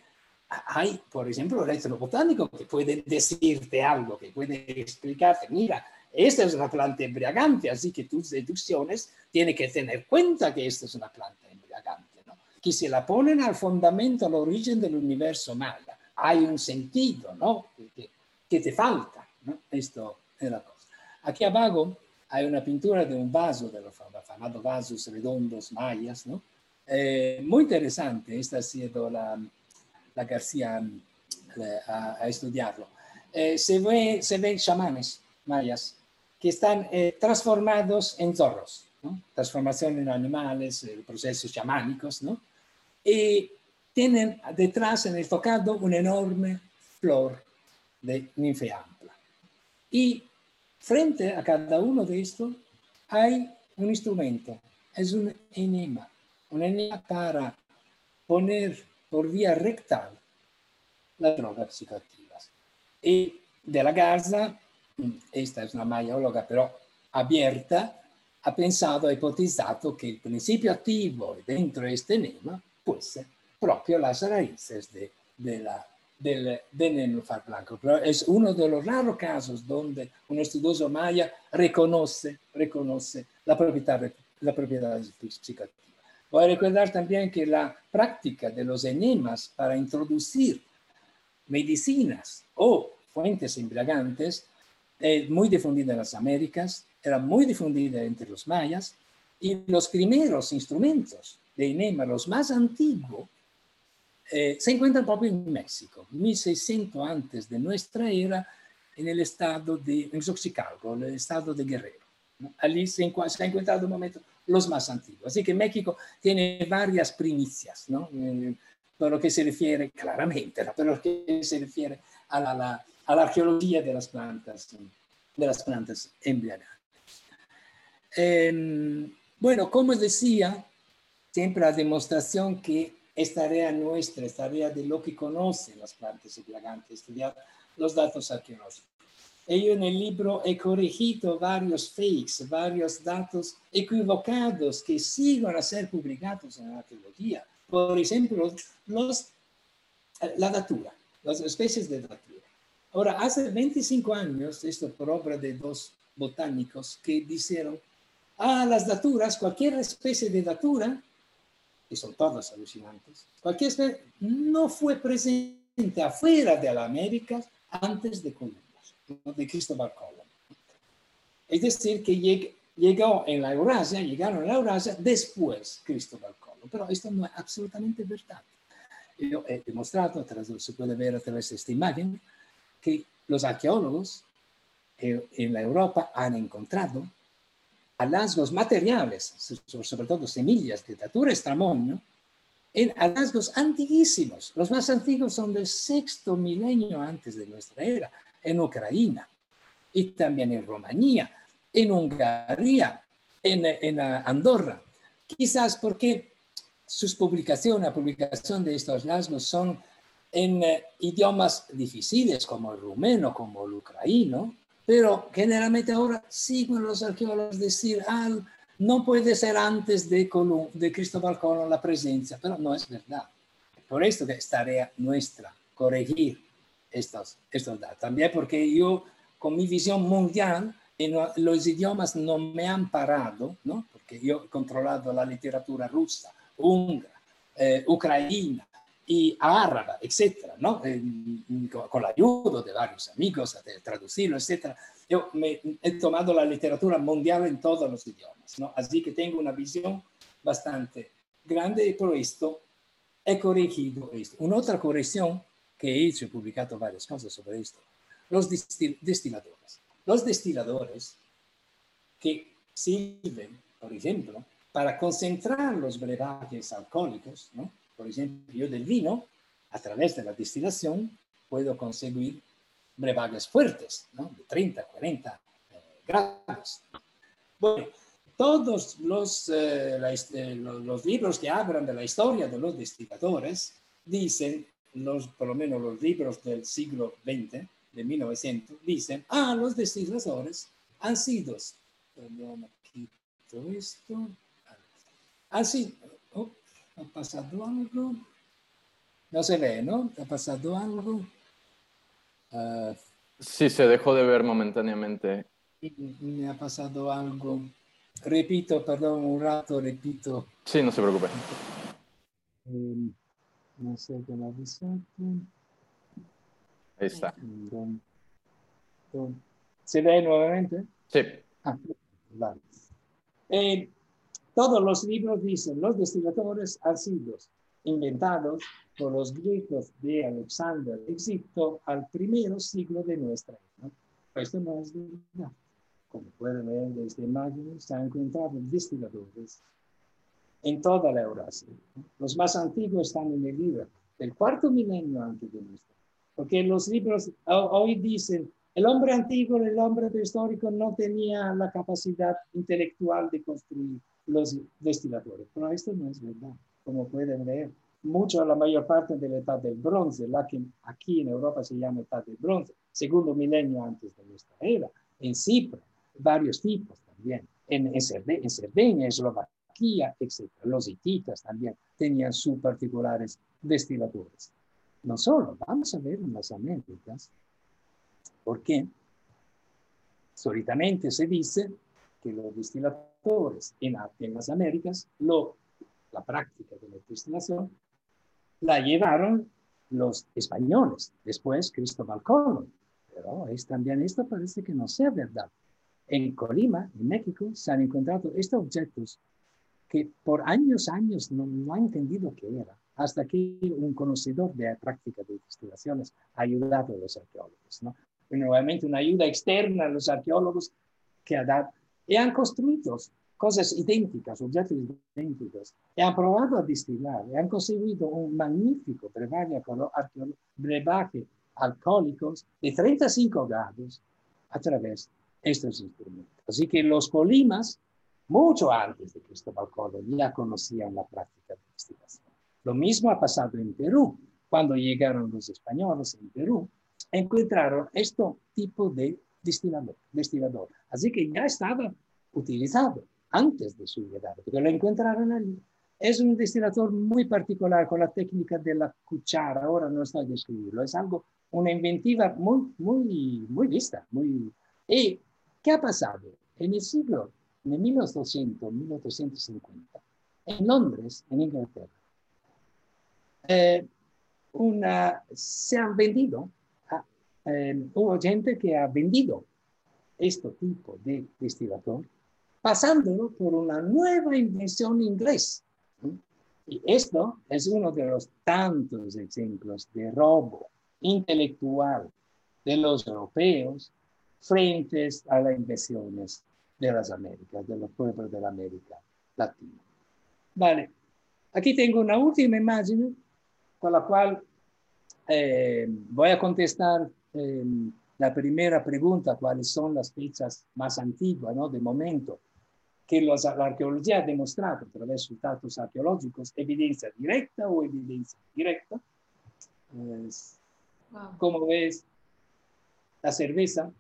hay, por ejemplo, el etnobotánico que puede decirte algo, que puede explicarte, mira, esta es una planta embriagante, así que tus deducciones tienen que tener cuenta que esta es una planta embriagante, ¿no? que se la ponen al fundamento, al origen del universo maya. Hay un sentido, ¿no? Que, que te falta, ¿no? Esto es la cosa. Aquí abajo hay una pintura de un vaso, de los famosos vasos redondos mayas, ¿no? Eh, muy interesante, esta ha sido la, la García eh, a, estudiarlo. Eh, se, ve, se ven chamanes mayas que están eh, transformados en zorros, transformación en animales, procesos chamánicos, ¿no? y tienen detrás en el tocado una enorme flor de ninfeampla. Y frente a cada uno de estos hay un instrumento, es un enema, un enema para poner por vía rectal las drogas psicoactivas. Y de la Garza, esta es una mayóloga pero abierta, ha pensado, ha hipotizado que el principio activo dentro de este enema fuese propio las raíces de, de la, del nenúfar blanco. Es uno de los raros casos donde un estudioso maya reconoce, reconoce la propiedad, la propiedad psicoactiva. Voy a recordar también que la práctica de los enemas para introducir medicinas o fuentes embriagantes es muy difundida en las Américas, era muy difundida entre los mayas y los primeros instrumentos de enema, los más antiguos, eh, se encuentran propio en México, 1600 antes de nuestra era, en el estado de en Xochicalco, el estado de Guerrero. Allí se, se ha encontrado un momento los más antiguos. Así que México tiene varias primicias, ¿no? Eh, por lo que se refiere claramente, ¿no? por lo que se refiere a la, a la, arqueología de las plantas, de las plantas embriagantes. Em, bueno, como decía, siempre la demostración que es tarea nuestra, es tarea de lo que conocen las plantas embriagantes, estudiar los datos arqueológicos. Yo en el libro he corregido varios fakes, varios datos equivocados que siguen a ser publicados en la arqueología. Por ejemplo, los, la datura, las especies de datura. Ahora, hace 25 años, esto por obra de dos botánicos que dijeron, ah, las daturas, cualquier especie de datura, que son todas alucinantes, cualquier especie no fue presente afuera de la América antes de Colombia de Cristóbal Colón. Es decir, que llegó en la Eurasia, llegaron a la Eurasia después Cristóbal Colón. Pero esto no es absolutamente verdad. Yo he demostrado, se puede ver a través de esta imagen, que los arqueólogos en la Europa han encontrado hallazgos materiales, sobre todo semillas de Datura Estramonio, en hallazgos antiguísimos. Los más antiguos son del sexto milenio antes de nuestra era, en Ucrania y también en Rumanía, en Hungría, en, en Andorra. Quizás porque sus publicaciones, la publicación de estos hallazgos son en eh, idiomas difíciles como el rumeno, como el ucraniano, pero generalmente ahora siguen los arqueólogos decir, ah, no puede ser antes de, de Cristóbal Colón la presencia, pero no es verdad. Por esto que es tarea nuestra corregir estos, estos datos. También porque yo, con mi visión mundial, en los idiomas no me han parado, ¿no? porque yo he controlado la literatura rusa, húngara, eh, ucraniana y árabe, etcétera, ¿no? con, la ayuda de varios amigos, de traducirlo, etcétera. Yo me, he tomado la literatura mundial en todos los idiomas, ¿no? Así que tengo una visión bastante grande y por esto he corregido esto. Una otra corrección que he hecho, he publicado varias cosas sobre esto, los destiladores. Los destiladores que sirven, por ejemplo, para concentrar los brebajes alcohólicos, ¿no? Por ejemplo, yo del vino, a través de la destilación, puedo conseguir brebajes fuertes, ¿no? de 30, 40 eh, grados. Bueno, todos los, eh, eh, los, libros que hablan de la historia de los destiladores dicen los, por lo menos los libros del siglo XX, de 1900, dicen, ah, los destiladores han sido, perdón, esto, han sido, oh, ha pasado algo, no se ve, ¿no? Ha pasado algo. Uh, sí, se dejó de ver momentáneamente. Me ha pasado algo. Repito, perdón, un rato, repito. Sí, no se preocupe. Eh, no sé qué la Ahí está. ¿Se ve nuevamente? Sí. Ah, vale. Eh, todos los libros dicen, los destiladores han sido inventados por los griegos de Alexander, Egipto, al primer siglo de nuestra era. Esto no es verdad. Como pueden ver desde imágenes, se han encontrado destiladores en toda la Eurasia. Los más antiguos están en el libro del cuarto milenio antes de nuestro. Porque los libros hoy dicen, el hombre antiguo, el hombre prehistórico no tenía la capacidad intelectual de construir los destiladores. Pero esto no es verdad. Como pueden ver, mucho, la mayor parte de la edad del bronce, la que aquí en Europa se llama edad del bronce, segundo milenio antes de nuestra era, en Cipre, varios tipos también, en, en, Cerdeña, en Eslovaquia, etc. Los hititas también tenían sus particulares destiladores. No solo, vamos a ver en las Américas, porque solitamente se dice que los destiladores en, en las Américas, lo, la práctica de la destilación, la llevaron los españoles, después Cristóbal Colón. Pero es también esto parece que no sea verdad. En Colima, en México, se han encontrado estos objetos que por años, años no, no ha entendido qué era, hasta que un conocedor de la práctica de destilaciones ha ayudado a los arqueólogos. ¿no? Nuevamente una ayuda externa a los arqueólogos que ha dado, y han construido cosas idénticas, objetos idénticos, y han probado a destilar, y han conseguido un magnífico brebaje, brebaje alcohólicos de 35 grados a través de estos instrumentos. Así que los colimas mucho antes de Cristóbal Colón ya conocían la práctica de destilación. Lo mismo ha pasado en Perú. Cuando llegaron los españoles en Perú, encontraron este tipo de destilador, destilador. Así que ya estaba utilizado antes de su llegada, porque lo encontraron allí. Es un destilador muy particular con la técnica de la cuchara. Ahora no estoy describirlo. Es algo, una inventiva muy, muy, muy vista. Muy... ¿Y qué ha pasado? En el siglo de 1800, 1850, en Londres, en Inglaterra, eh, una, se han vendido, eh, hubo gente que ha vendido este tipo de destilador pasándolo por una nueva invención inglesa. Y esto es uno de los tantos ejemplos de robo intelectual de los europeos frente a las invenciones de las Américas, de los pueblos de la América Latina. Vale, aquí tengo una última imagen con la cual eh, voy a contestar eh, la primera pregunta, cuáles son las fechas más antiguas, ¿no? De momento, que la arqueología ha demostrado a través de datos arqueológicos, evidencia directa o evidencia directa. Como ves, la cerveza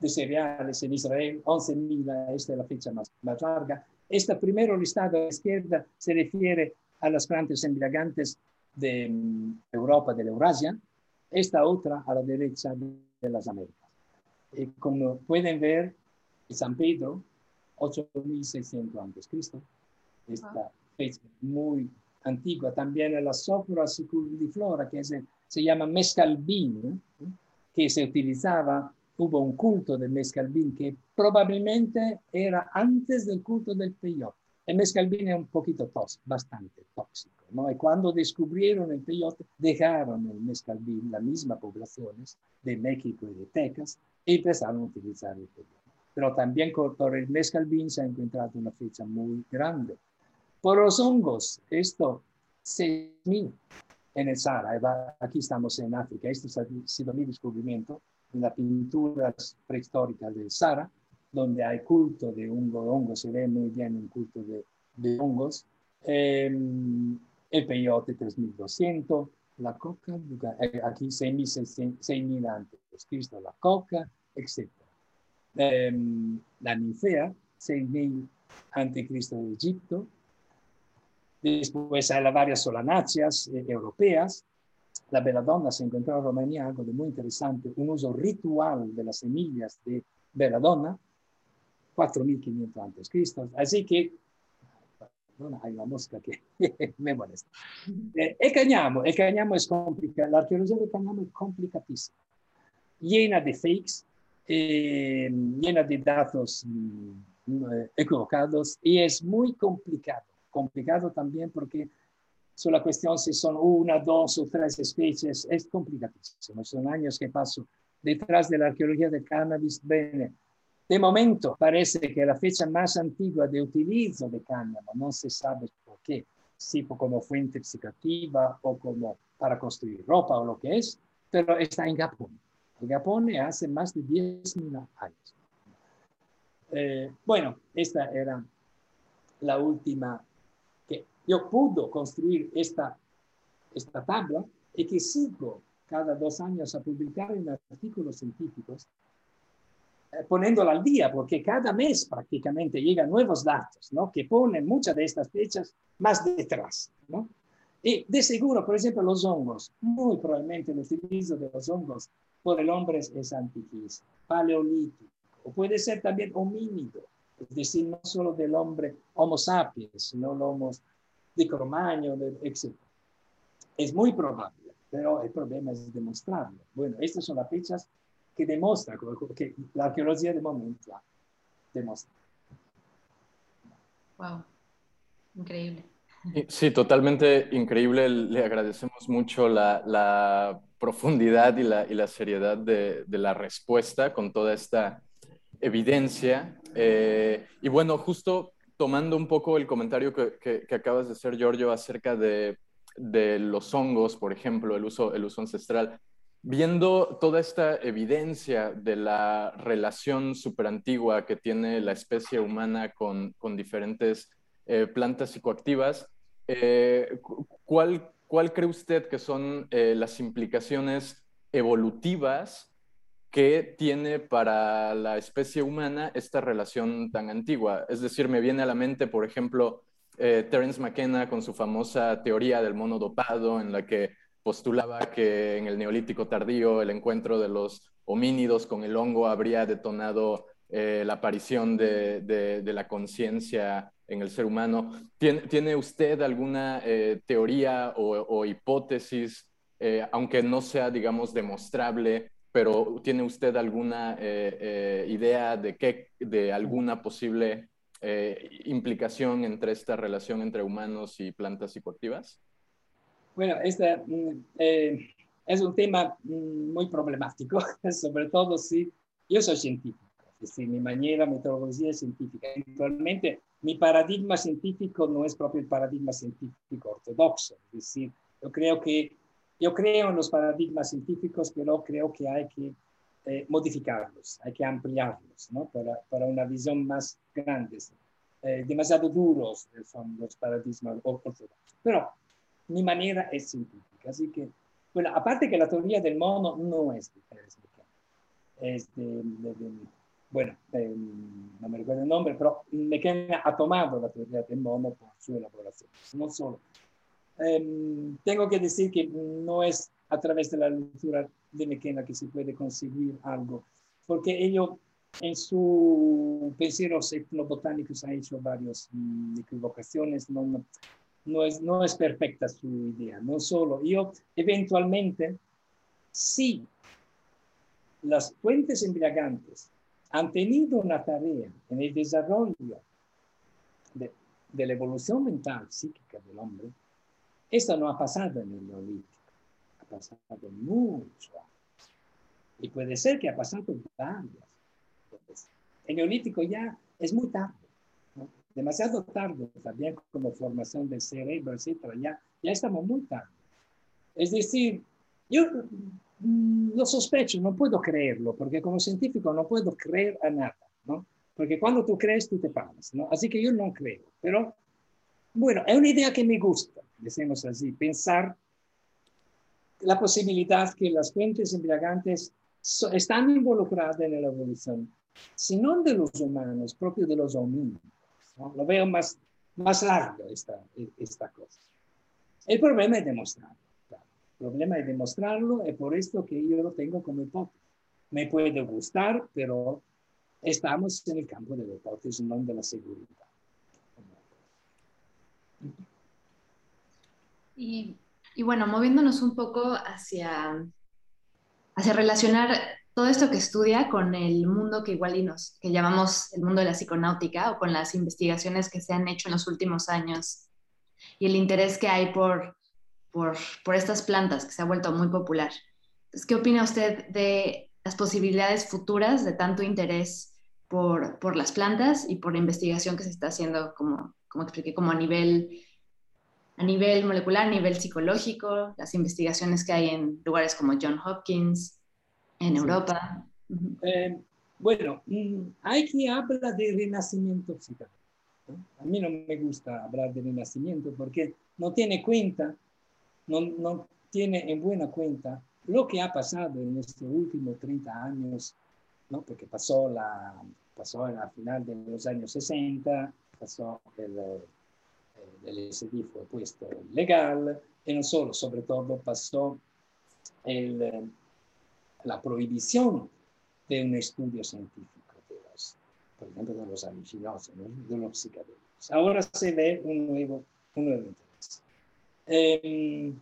de cereales en Israel, 11.000, esta es la fecha más, más larga. Esta primero listada a la izquierda se refiere a las plantas embriagantes de mm, Europa, de la Eurasia, esta otra a la derecha de las Américas. Y como pueden ver, San Pedro, 8600 a.C., esta fecha muy antigua, también la sopra flora que se, se llama mezcalbín, que se utilizaba, hubo un culto de mezcalbín que probablemente era antes del culto del peyote. El mezcalbín es un poquito tóxico, bastante tóxico. ¿no? Y cuando descubrieron el peyote, dejaron el mezcalbín, las mismas poblaciones de México y de Texas, y empezaron a utilizar el peyote. Pero también por el mezcalbín se ha encontrado una fecha muy grande. Por los hongos, esto 6.000 en el Sahara. Aquí estamos en África. Este ha sido mi descubrimiento en las pinturas prehistóricas del Sahara donde hay culto de hongo, hongo se ve muy bien un culto de, de hongos. Em, el peyote 3200, la coca, eh, aquí 6000 antes Cristo, la coca, etc. Em, la ninfea, 6000 antes Cristo de Egipto. Después hay las varias solanáceas eh, europeas. La belladonna se encontró en Rumanía algo de muy interesante, un uso ritual de las semillas de belladonna 4500 antes Cristo. Así que, perdona, hay una mosca que me molesta. Eh, el cañamo, el cañamo es complicado, la arqueología del cañamo es complicadísima, llena de fakes, eh, llena de datos mm, eh, equivocados y es muy complicado. Complicado también porque sobre la cuestión si son una, dos o tres especies, es complicadísimo. Son años que paso detrás de la arqueología del cannabis. Bene, de momento parece que la fecha más antigua de utilizo de cáñamo, no se sabe por qué, si como fuente psicoactiva o como para construir ropa o lo que es, pero está en Japón. En Japón hace más de 10.000 años. Eh, bueno, esta era la última que yo pude construir esta, esta tabla y que sigo cada dos años a publicar en artículos científicos poniéndola al día, porque cada mes prácticamente llegan nuevos datos, ¿no? Que ponen muchas de estas fechas más detrás, ¿no? Y de seguro, por ejemplo, los hongos, muy probablemente el utilizo de los hongos por el hombre es antiquísimo, paleolítico, o puede ser también homínido, es decir, no solo del hombre Homo sapiens, sino el Homo de Cromaño, etc. Es muy probable, pero el problema es demostrarlo. Bueno, estas son las fechas que demuestra que la arqueología de momento demuestra. Wow, increíble. Sí, totalmente increíble. Le agradecemos mucho la, profundidad y la, y la seriedad de, de, la respuesta con toda esta evidencia. Eh, y bueno, justo tomando un poco el comentario que, que, acabas de hacer, Giorgio, acerca de, de, los hongos, por ejemplo, el uso, el uso ancestral viendo toda esta evidencia de la relación superantigua que tiene la especie humana con, diferentes eh, plantas psicoactivas, eh, ¿cuál, cree usted que son eh, las implicaciones evolutivas que tiene para la especie humana esta relación tan antigua? Es decir, me viene a la mente, por ejemplo, Terence McKenna con su famosa teoría del mono dopado, en la que postulaba que en el neolítico tardío el encuentro de los homínidos con el hongo habría detonado eh, la aparición de, la conciencia en el ser humano. ¿Tiene, usted alguna eh, teoría o, hipótesis, eh, aunque no sea, digamos, demostrable, pero ¿tiene usted alguna idea de, qué, de alguna posible implicación entre esta relación entre humanos y plantas psicoactivas? Bueno, este es un tema mm, muy problemático, sobre todo si yo soy científico, es decir, mi manera, metodología es científica. Actualmente, mi paradigma científico no es propio el paradigma científico ortodoxo, es decir, yo creo que yo creo en los paradigmas científicos, pero creo que hay que eh, modificarlos, hay que ampliarlos ¿no? para, para, una visión más grande. Eh, demasiado duros son los paradigmas ortodoxos. Pero mi manera es científica, así que bueno, aparte que la teoría del mono no es de Pérez Es de, bueno, no me recuerdo el nombre, pero McKenna ha tomado la teoría del mono por su elaboración. No solo. Em, tengo que decir que no es a través de la lectura de McKenna que se puede conseguir algo, porque ello en su penseros etnobotánicos ha hecho varias mm, equivocaciones, no, no es, no es perfecta su idea, no solo. Yo eventualmente, si las fuentes embriagantes han tenido una tarea en el desarrollo de, la evolución mental psíquica del hombre, esto no ha pasado en el neolítico, ha pasado mucho antes. Y puede ser que ha pasado varias. El neolítico ya es muy tarde demasiado tarde también como formación del cerebro, etcétera, ya, ya estamos muy tarde. Es decir, yo mm, lo sospecho, no puedo creerlo, porque como científico no puedo creer a nada, ¿no? Porque cuando tú crees, tú te paras, ¿no? Así que yo no creo, pero bueno, es una idea que me gusta, decimos así, pensar la posibilidad que las fuentes embriagantes están involucradas en la evolución, si no de los humanos, propio de los homínidos. Lo veo más, más largo esta, esta cosa. El problema es demostrarlo. El problema es demostrarlo, es por esto que yo lo tengo como hipótesis. Me puede gustar, pero estamos en el campo de la hipótesis, no de la seguridad. Y, y, bueno, moviéndonos un poco hacia, hacia relacionar todo esto que estudia con el mundo que igual y nos, que llamamos el mundo de la psiconáutica o con las investigaciones que se han hecho en los últimos años y el interés que hay por, por, por estas plantas que se ha vuelto muy popular. Entonces, ¿Qué opina usted de las posibilidades futuras de tanto interés por, por las plantas y por la investigación que se está haciendo, como, como expliqué, como a nivel, a nivel molecular, a nivel psicológico, las investigaciones que hay en lugares como John Hopkins, en Europa. Eh, bueno, mm, hay quien habla de renacimiento psicológico. A mí no me gusta hablar de renacimiento porque no tiene cuenta, no, no tiene en buena cuenta lo que ha pasado en estos últimos 30 años, ¿no? porque pasó, la, pasó a final de los años 60, pasó el, el SDI fue puesto legal, y no solo, sobre todo pasó el la prohibición de un estudio científico de los, por ejemplo, de los alucinógenos, de los psicodélicos. Ahora se ve un nuevo, un nuevo interés. Em,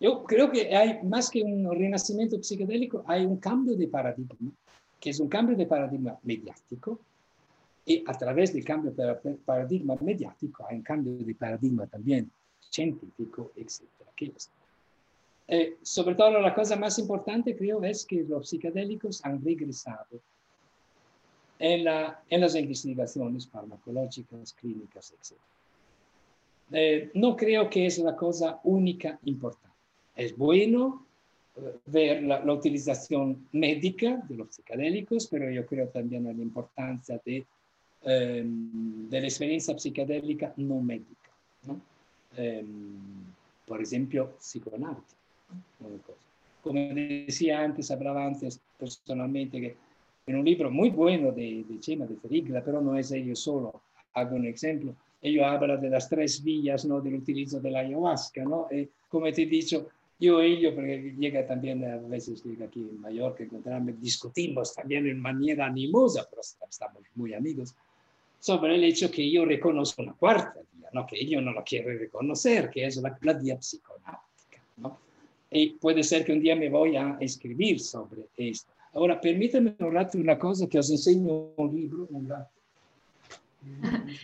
yo creo que hay más que un renacimiento psicodélico, hay un cambio de paradigma, que es un cambio de paradigma mediático, y a través del cambio de paradigma mediático hay un cambio de paradigma también científico, etc. Eh, sobre la cosa más importante creo es que los psicodélicos han regresado en, la, en las investigaciones farmacológicas, clínicas, etc. Eh, no creo que es la cosa única importante. Es bueno eh, ver la, utilización médica de los psicodélicos, pero yo creo también en la importancia de, em, de la experiencia psicodélica no médica. ¿no? Em, por. Como decía antes, hablaba antes personalmente que en un libro muy bueno de, de Chema, de Ferigla, pero no es ello solo, hago un ejemplo. Ellos habla de las tres vías ¿no? del utilizo de la ayahuasca, ¿no? Eh, como te he dicho, yo y ellos, porque llega también, a veces llega aquí en Mallorca, encontrarme, discutimos también en manera animosa, pero estamos muy amigos, sobre el hecho que yo reconozco una cuarta vía, ¿no? que ellos no lo quieren reconocer, que es la, la vía psiconáutica. ¿no? Y puede ser que un día me voy a escribir sobre esto. Ahora, permítame un rato una cosa que os enseño un libro, un rato.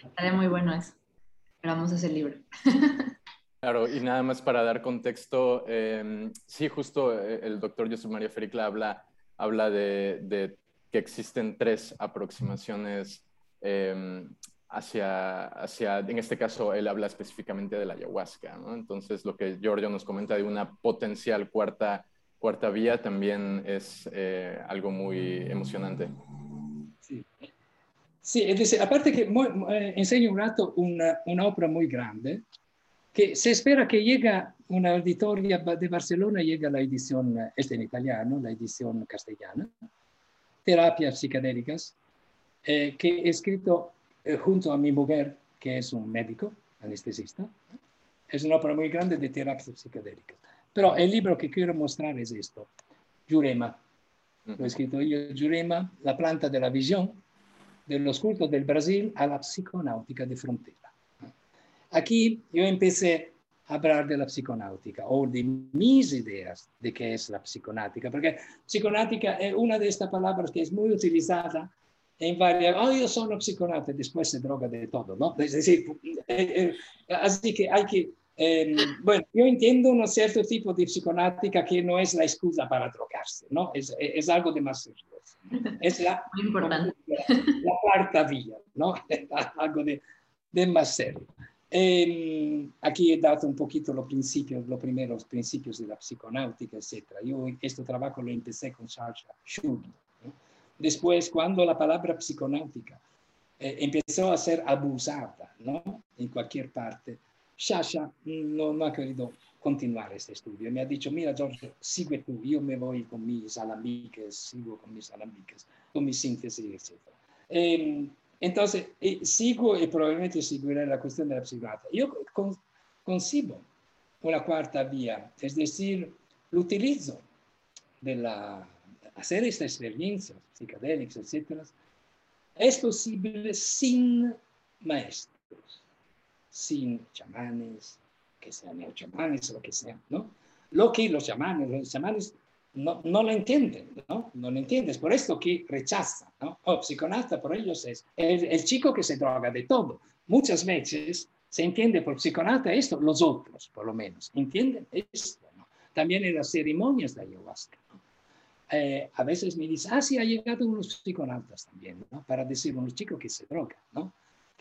Estaría muy bueno eso. Esperamos ese libro. Claro, y nada más para dar contexto, em, sí, justo eh, el doctor José María Fericla habla, habla de, que existen tres aproximaciones em, hacia, hacia, en este caso, él habla específicamente de la ayahuasca, ¿no? Entonces, lo que Giorgio nos comenta de una potencial cuarta, cuarta vía también es eh, algo muy emocionante. Sí. Sí, es decir, aparte que eh, enseño un rato una obra muy grande, que se espera que llegue una auditoria de Barcelona, llegue la edición, esta en italiano, la edición castellana, Terapias psicodélicas, eh, que he escrito eh, junto a mi mujer, que es un médico, anestesista. Es una obra muy grande de terapias psicodélicas. Pero el libro que quiero mostrar es esto, Jurema. Lo he escrito yo, Jurema, la planta de la visión, de los cultos del Brasil a la psiconáutica de frontera. Aquí yo empecé a hablar de la psiconáutica o de mis ideas de qué es la psiconáutica, porque psiconáutica es una de estas palabras que es muy utilizada en varias, oh, yo soy psiconauta, después se droga de todo, ¿no? Eh, eh, así que hay que, em, bueno, yo entiendo un cierto tipo de psiconáutica que no es la excusa para drogarse, ¿no? Es, es algo de más serio. Es la, importante. la, cuarta vía, ¿no? algo de, de más serio. Eh, aquí he dado un poquito los principios, los primeros principios de la psiconáutica, etc. Yo este trabajo lo empecé con Charles Schulz. Después, cuando la palabra psiconáutica eh, empezó a ser abusada ¿no? en cualquier parte, Shasha no, no, ha querido continuar este estudio. Me ha dicho, mira, George, sigue tú, yo me voy con mis alambiques, sigo con mis alambiques, con mi síntesis, etc. Eh, entonces, eh, sigo y probablemente seguiré la cuestión de la psiquiatría. Yo concibo una cuarta vía, es decir, lo utilizo de la, hacer esta experiencia psicodélicas, etc. Es posible sin maestros, sin chamanes, que sean chamanes o lo que sea, ¿no? Lo que los chamanes, los chamanes no, no lo entienden, ¿no? No lo entiendes. Por esto que rechaza, ¿no? O oh, psiconauta por ellos es el, chico que se droga de todo. Muchas veces se entiende por psiconauta esto, los otros, por lo menos, entienden esto. También en las ceremonias de ayahuasca, eh, a veces me dicen, ah, sí, ha llegado unos psiconautas también, ¿no? Para decir unos chicos que se drogan, ¿no?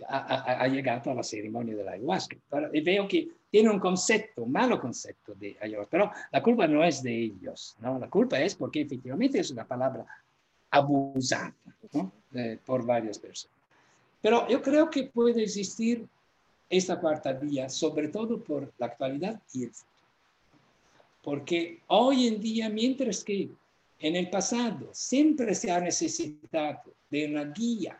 ha, llegado a la ceremonia de la ayahuasca. y veo que tiene un concepto, un malo concepto de ayahuasca, pero la culpa no es de ellos, ¿no? La culpa es porque efectivamente es una palabra abusada por varias personas. Pero yo creo que puede existir esta cuarta vía, sobre todo por la actualidad y el futuro. Porque hoy en día, mientras que en el pasado siempre se ha necesitado de una guía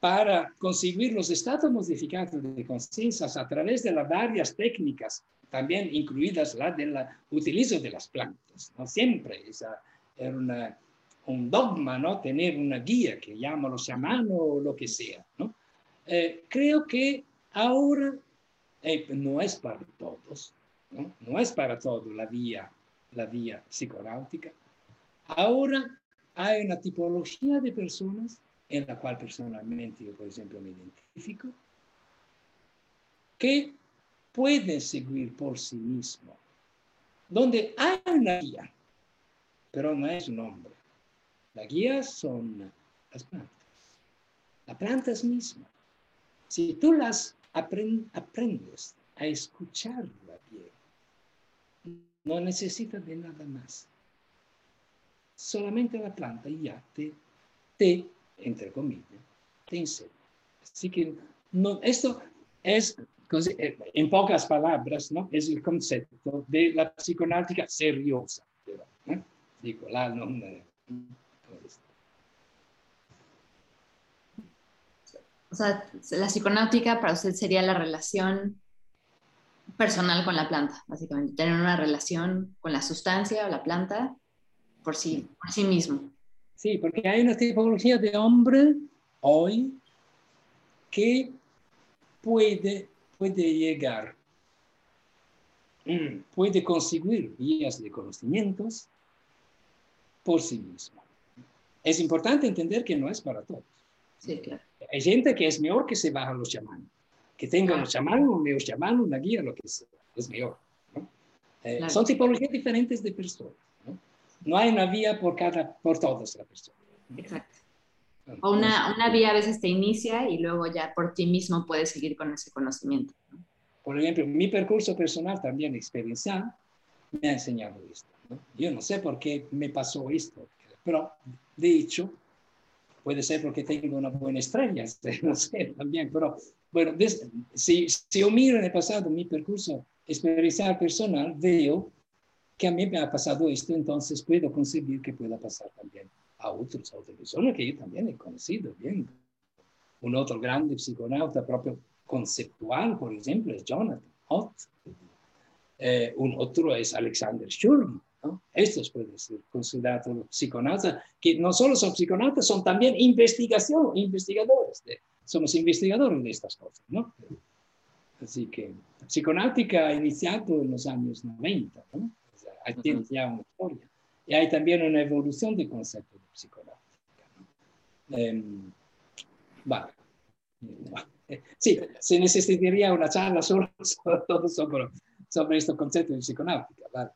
para conseguir los estados modificados de conciencia a través de las varias técnicas, también incluidas la del utilizo de las plantas. ¿no? Siempre esa era un dogma, ¿no? Tener una guía que llama los chamanos o lo que sea, ¿no? Eh, creo que ahora eh, no es para todos, ¿no? no es para todos la vía, la vía psiconáutica. Ahora hay una tipología de personas en la cual personalmente yo, por ejemplo, me identifico, que puede seguir por sí mismo, donde hay una guía, pero no es un hombre. La guía son las plantas, las plantas mismas. Si tú las aprendes a escucharla bien, no necesitas de nada más. Solamente la planta ya te, te entre comillas, te Así que no, esto es, eh, en pocas palabras, ¿no? es el concepto de la psiconáutica seriosa. ¿no? Digo, la no, O sea, la psiconáutica para usted sería la relación personal con la planta, básicamente, tener una relación con la sustancia o la planta por sí, por sí mismo. Sí, porque hay una tipología de hombre hoy que puede, puede llegar mm, puede conseguir vías de conocimientos por sí mismo. Es importante entender que no es para todos. Sí, claro. Hay gente que es mejor que se baja los chamanes, que tenga los chamanes, un medio chamán, una guía, lo que sea, es mejor. Eh, son tipologías diferentes de personas. ¿no? ¿no? hay una vía por, cada, por todas las personas. Exacto. O una, una, vía a veces te inicia y luego ya por ti mismo puedes seguir con ese conocimiento. ¿no? Por ejemplo, mi percurso personal también experiencial me ha enseñado esto. ¿no? Yo no sé por qué me pasó esto, pero de hecho puede ser porque tengo una buena estrella, no sé también, pero bueno, si, si yo miro en el pasado mi percurso experiencial personal, veo que a mí me ha pasado esto, entonces puedo concebir que pueda pasar también a otros, a otras personas que yo también he conocido bien. Un otro grande psiconauta propio conceptual, por ejemplo, es Jonathan Ott. Eh, un otro es Alexander Schurman. ¿no? Estos pueden ser considerados psiconautas, que no solo son psiconautas, son también investigación, investigadores. De, somos investigadores de estas cosas. ¿no? Así que psiconáutica ha iniciado en los años 90, ¿no? O sea, hay uh -huh. ya una historia. Y hay también una evolución del concepto de psiconáutica. ¿no? Eh, vale. Sí, se necesitaría una charla solo, solo sobre, sobre este concepto de psiconáutica. ¿vale?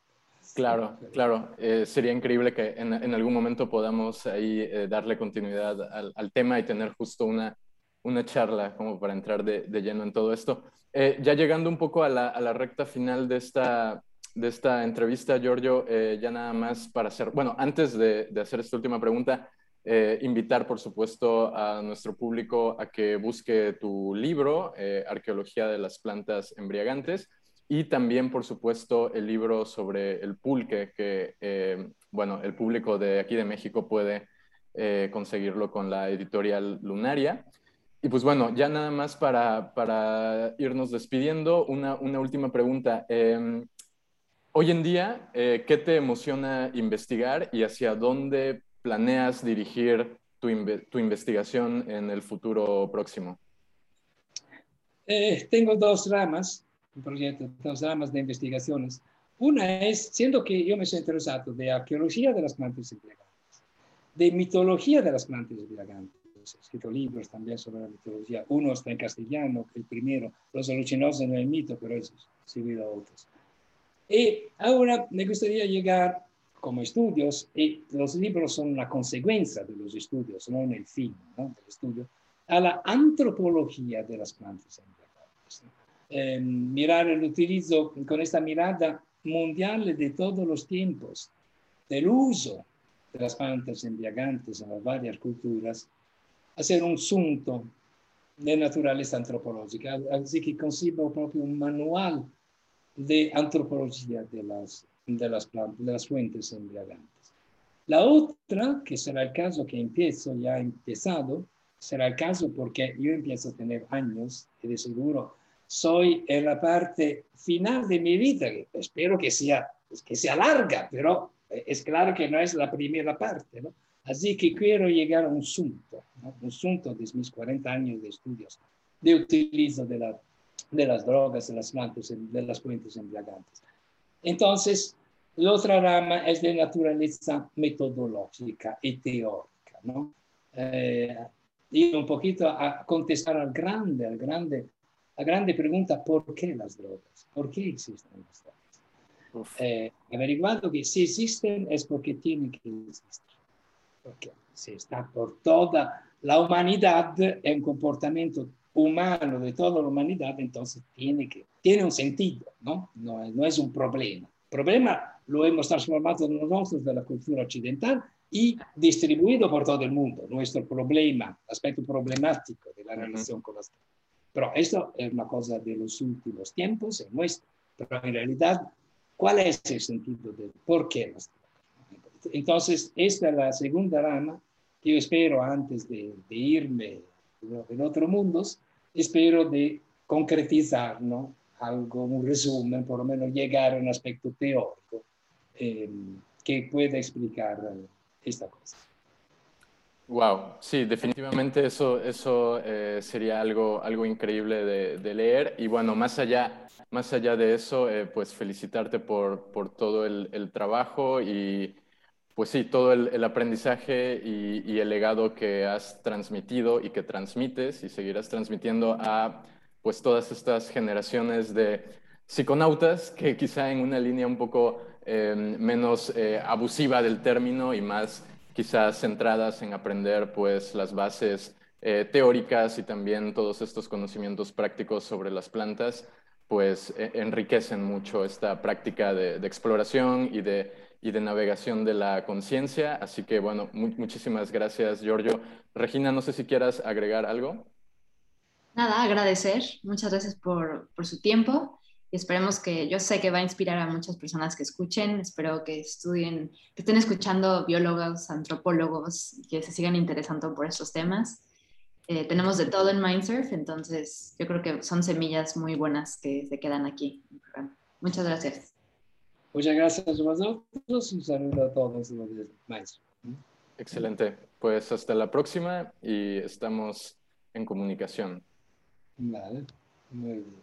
Claro, claro. Eh, sería increíble que en, en, algún momento podamos ahí eh, darle continuidad al, al, tema y tener justo una, una charla como para entrar de, de lleno en todo esto. Eh, ya llegando un poco a la, a la, recta final de esta, de esta entrevista, Giorgio, eh, ya nada más para hacer, bueno, antes de, de hacer esta última pregunta, eh, invitar, por supuesto, a nuestro público a que busque tu libro, Arqueología de las Plantas Embriagantes, y también, por supuesto, el libro sobre el pulque, que, bueno, el público de aquí de México puede conseguirlo con la editorial Lunaria. Y pues bueno, ya nada más para, para irnos despidiendo, una, una última pregunta. Eh, hoy en día, eh, ¿qué te emociona investigar y hacia dónde planeas dirigir tu, tu investigación en el futuro próximo? Eh, tengo dos ramas, un proyecto, dos ramas de investigaciones. Una es, siendo que yo me soy interesado de arqueología de las plantas embriagantes, de mitología de las plantas embriagantes, he escrito libros también sobre la mitología. Uno está en castellano, el primero, Los alucinosos en el mito, pero eso seguido a otros. Y ahora me gustaría llegar como estudios, y los libros son la consecuencia de los estudios, no en el fin ¿no? del estudio, a la antropología de las plantas embriagantes. Eh, mirar el utilizo con esta mirada mundial de todos los tiempos, del uso de las plantas embriagantes en las varias culturas, hacer un sunto de naturaleza antropológica, así que concibo propio un manual de antropología de las, de las, plantas, de las fuentes embriagantes. La otra, que será el caso que empiezo, ya he empezado, será el caso porque yo empiezo a tener años y de seguro soy en la parte final de mi vida, espero que sea, que sea larga, pero es claro que no es la primera parte, ¿no? Así que quiero llegar a un asunto, ¿no? un asunto de mis 40 años de estudios de utilizo de, la, de las drogas, de las plantas, de las fuentes embriagantes. Entonces, la otra rama es de naturaleza metodológica y teórica, ¿no? Eh, y un poquito a contestar al grande, al grande, la grande pregunta, ¿por qué las drogas? ¿Por qué existen las drogas? Eh, averiguando que si existen es porque tienen que existir porque si está por toda la humanidad, es un comportamiento humano de toda la humanidad, entonces tiene, que, tiene un sentido, ¿no? No, no es un problema. Problema lo hemos transformado nosotros de la cultura occidental y distribuido por todo el mundo. Nuestro problema, aspecto problemático de la relación uh -huh. con las... Pero esto es una cosa de los últimos tiempos, es nuestro. Pero en realidad, ¿cuál es el sentido de por qué las entonces, esta es la segunda rama que yo espero antes de, de irme en otros mundos, espero de concretizar, ¿no? Algo, un resumen, por lo menos llegar a un aspecto teórico eh, que pueda explicar esta cosa. Wow, sí, definitivamente eso, eso eh, sería algo, algo increíble de, leer. Y bueno, más allá, más allá de eso, eh, pues felicitarte por, por todo el, trabajo y pues sí, todo el, aprendizaje y, el legado que has transmitido y que transmites y seguirás transmitiendo a pues todas estas generaciones de psiconautas que quizá en una línea un poco eh, menos abusiva del término y más quizás centradas en aprender pues las bases eh, teóricas y también todos estos conocimientos prácticos sobre las plantas, pues e, enriquecen mucho esta práctica de, exploración y de, y de navegación de la conciencia. Así que bueno, muchísimas gracias, Giorgio. Regina, no sé si quieras agregar algo. Nada, agradecer. Muchas gracias por, por su tiempo y esperemos que, yo sé que va a inspirar a muchas personas que escuchen, espero que estudien, que estén escuchando biólogos, antropólogos, que se sigan interesando por estos temas. Eh, tenemos de todo en Mindsurf, entonces yo creo que son semillas muy buenas que se quedan aquí. Muchas gracias. Muchas gracias a vosotros. Un saludo a todos los Mindsurf. Excelente. Pues hasta la próxima y estamos en comunicación. Vale. Muy bien.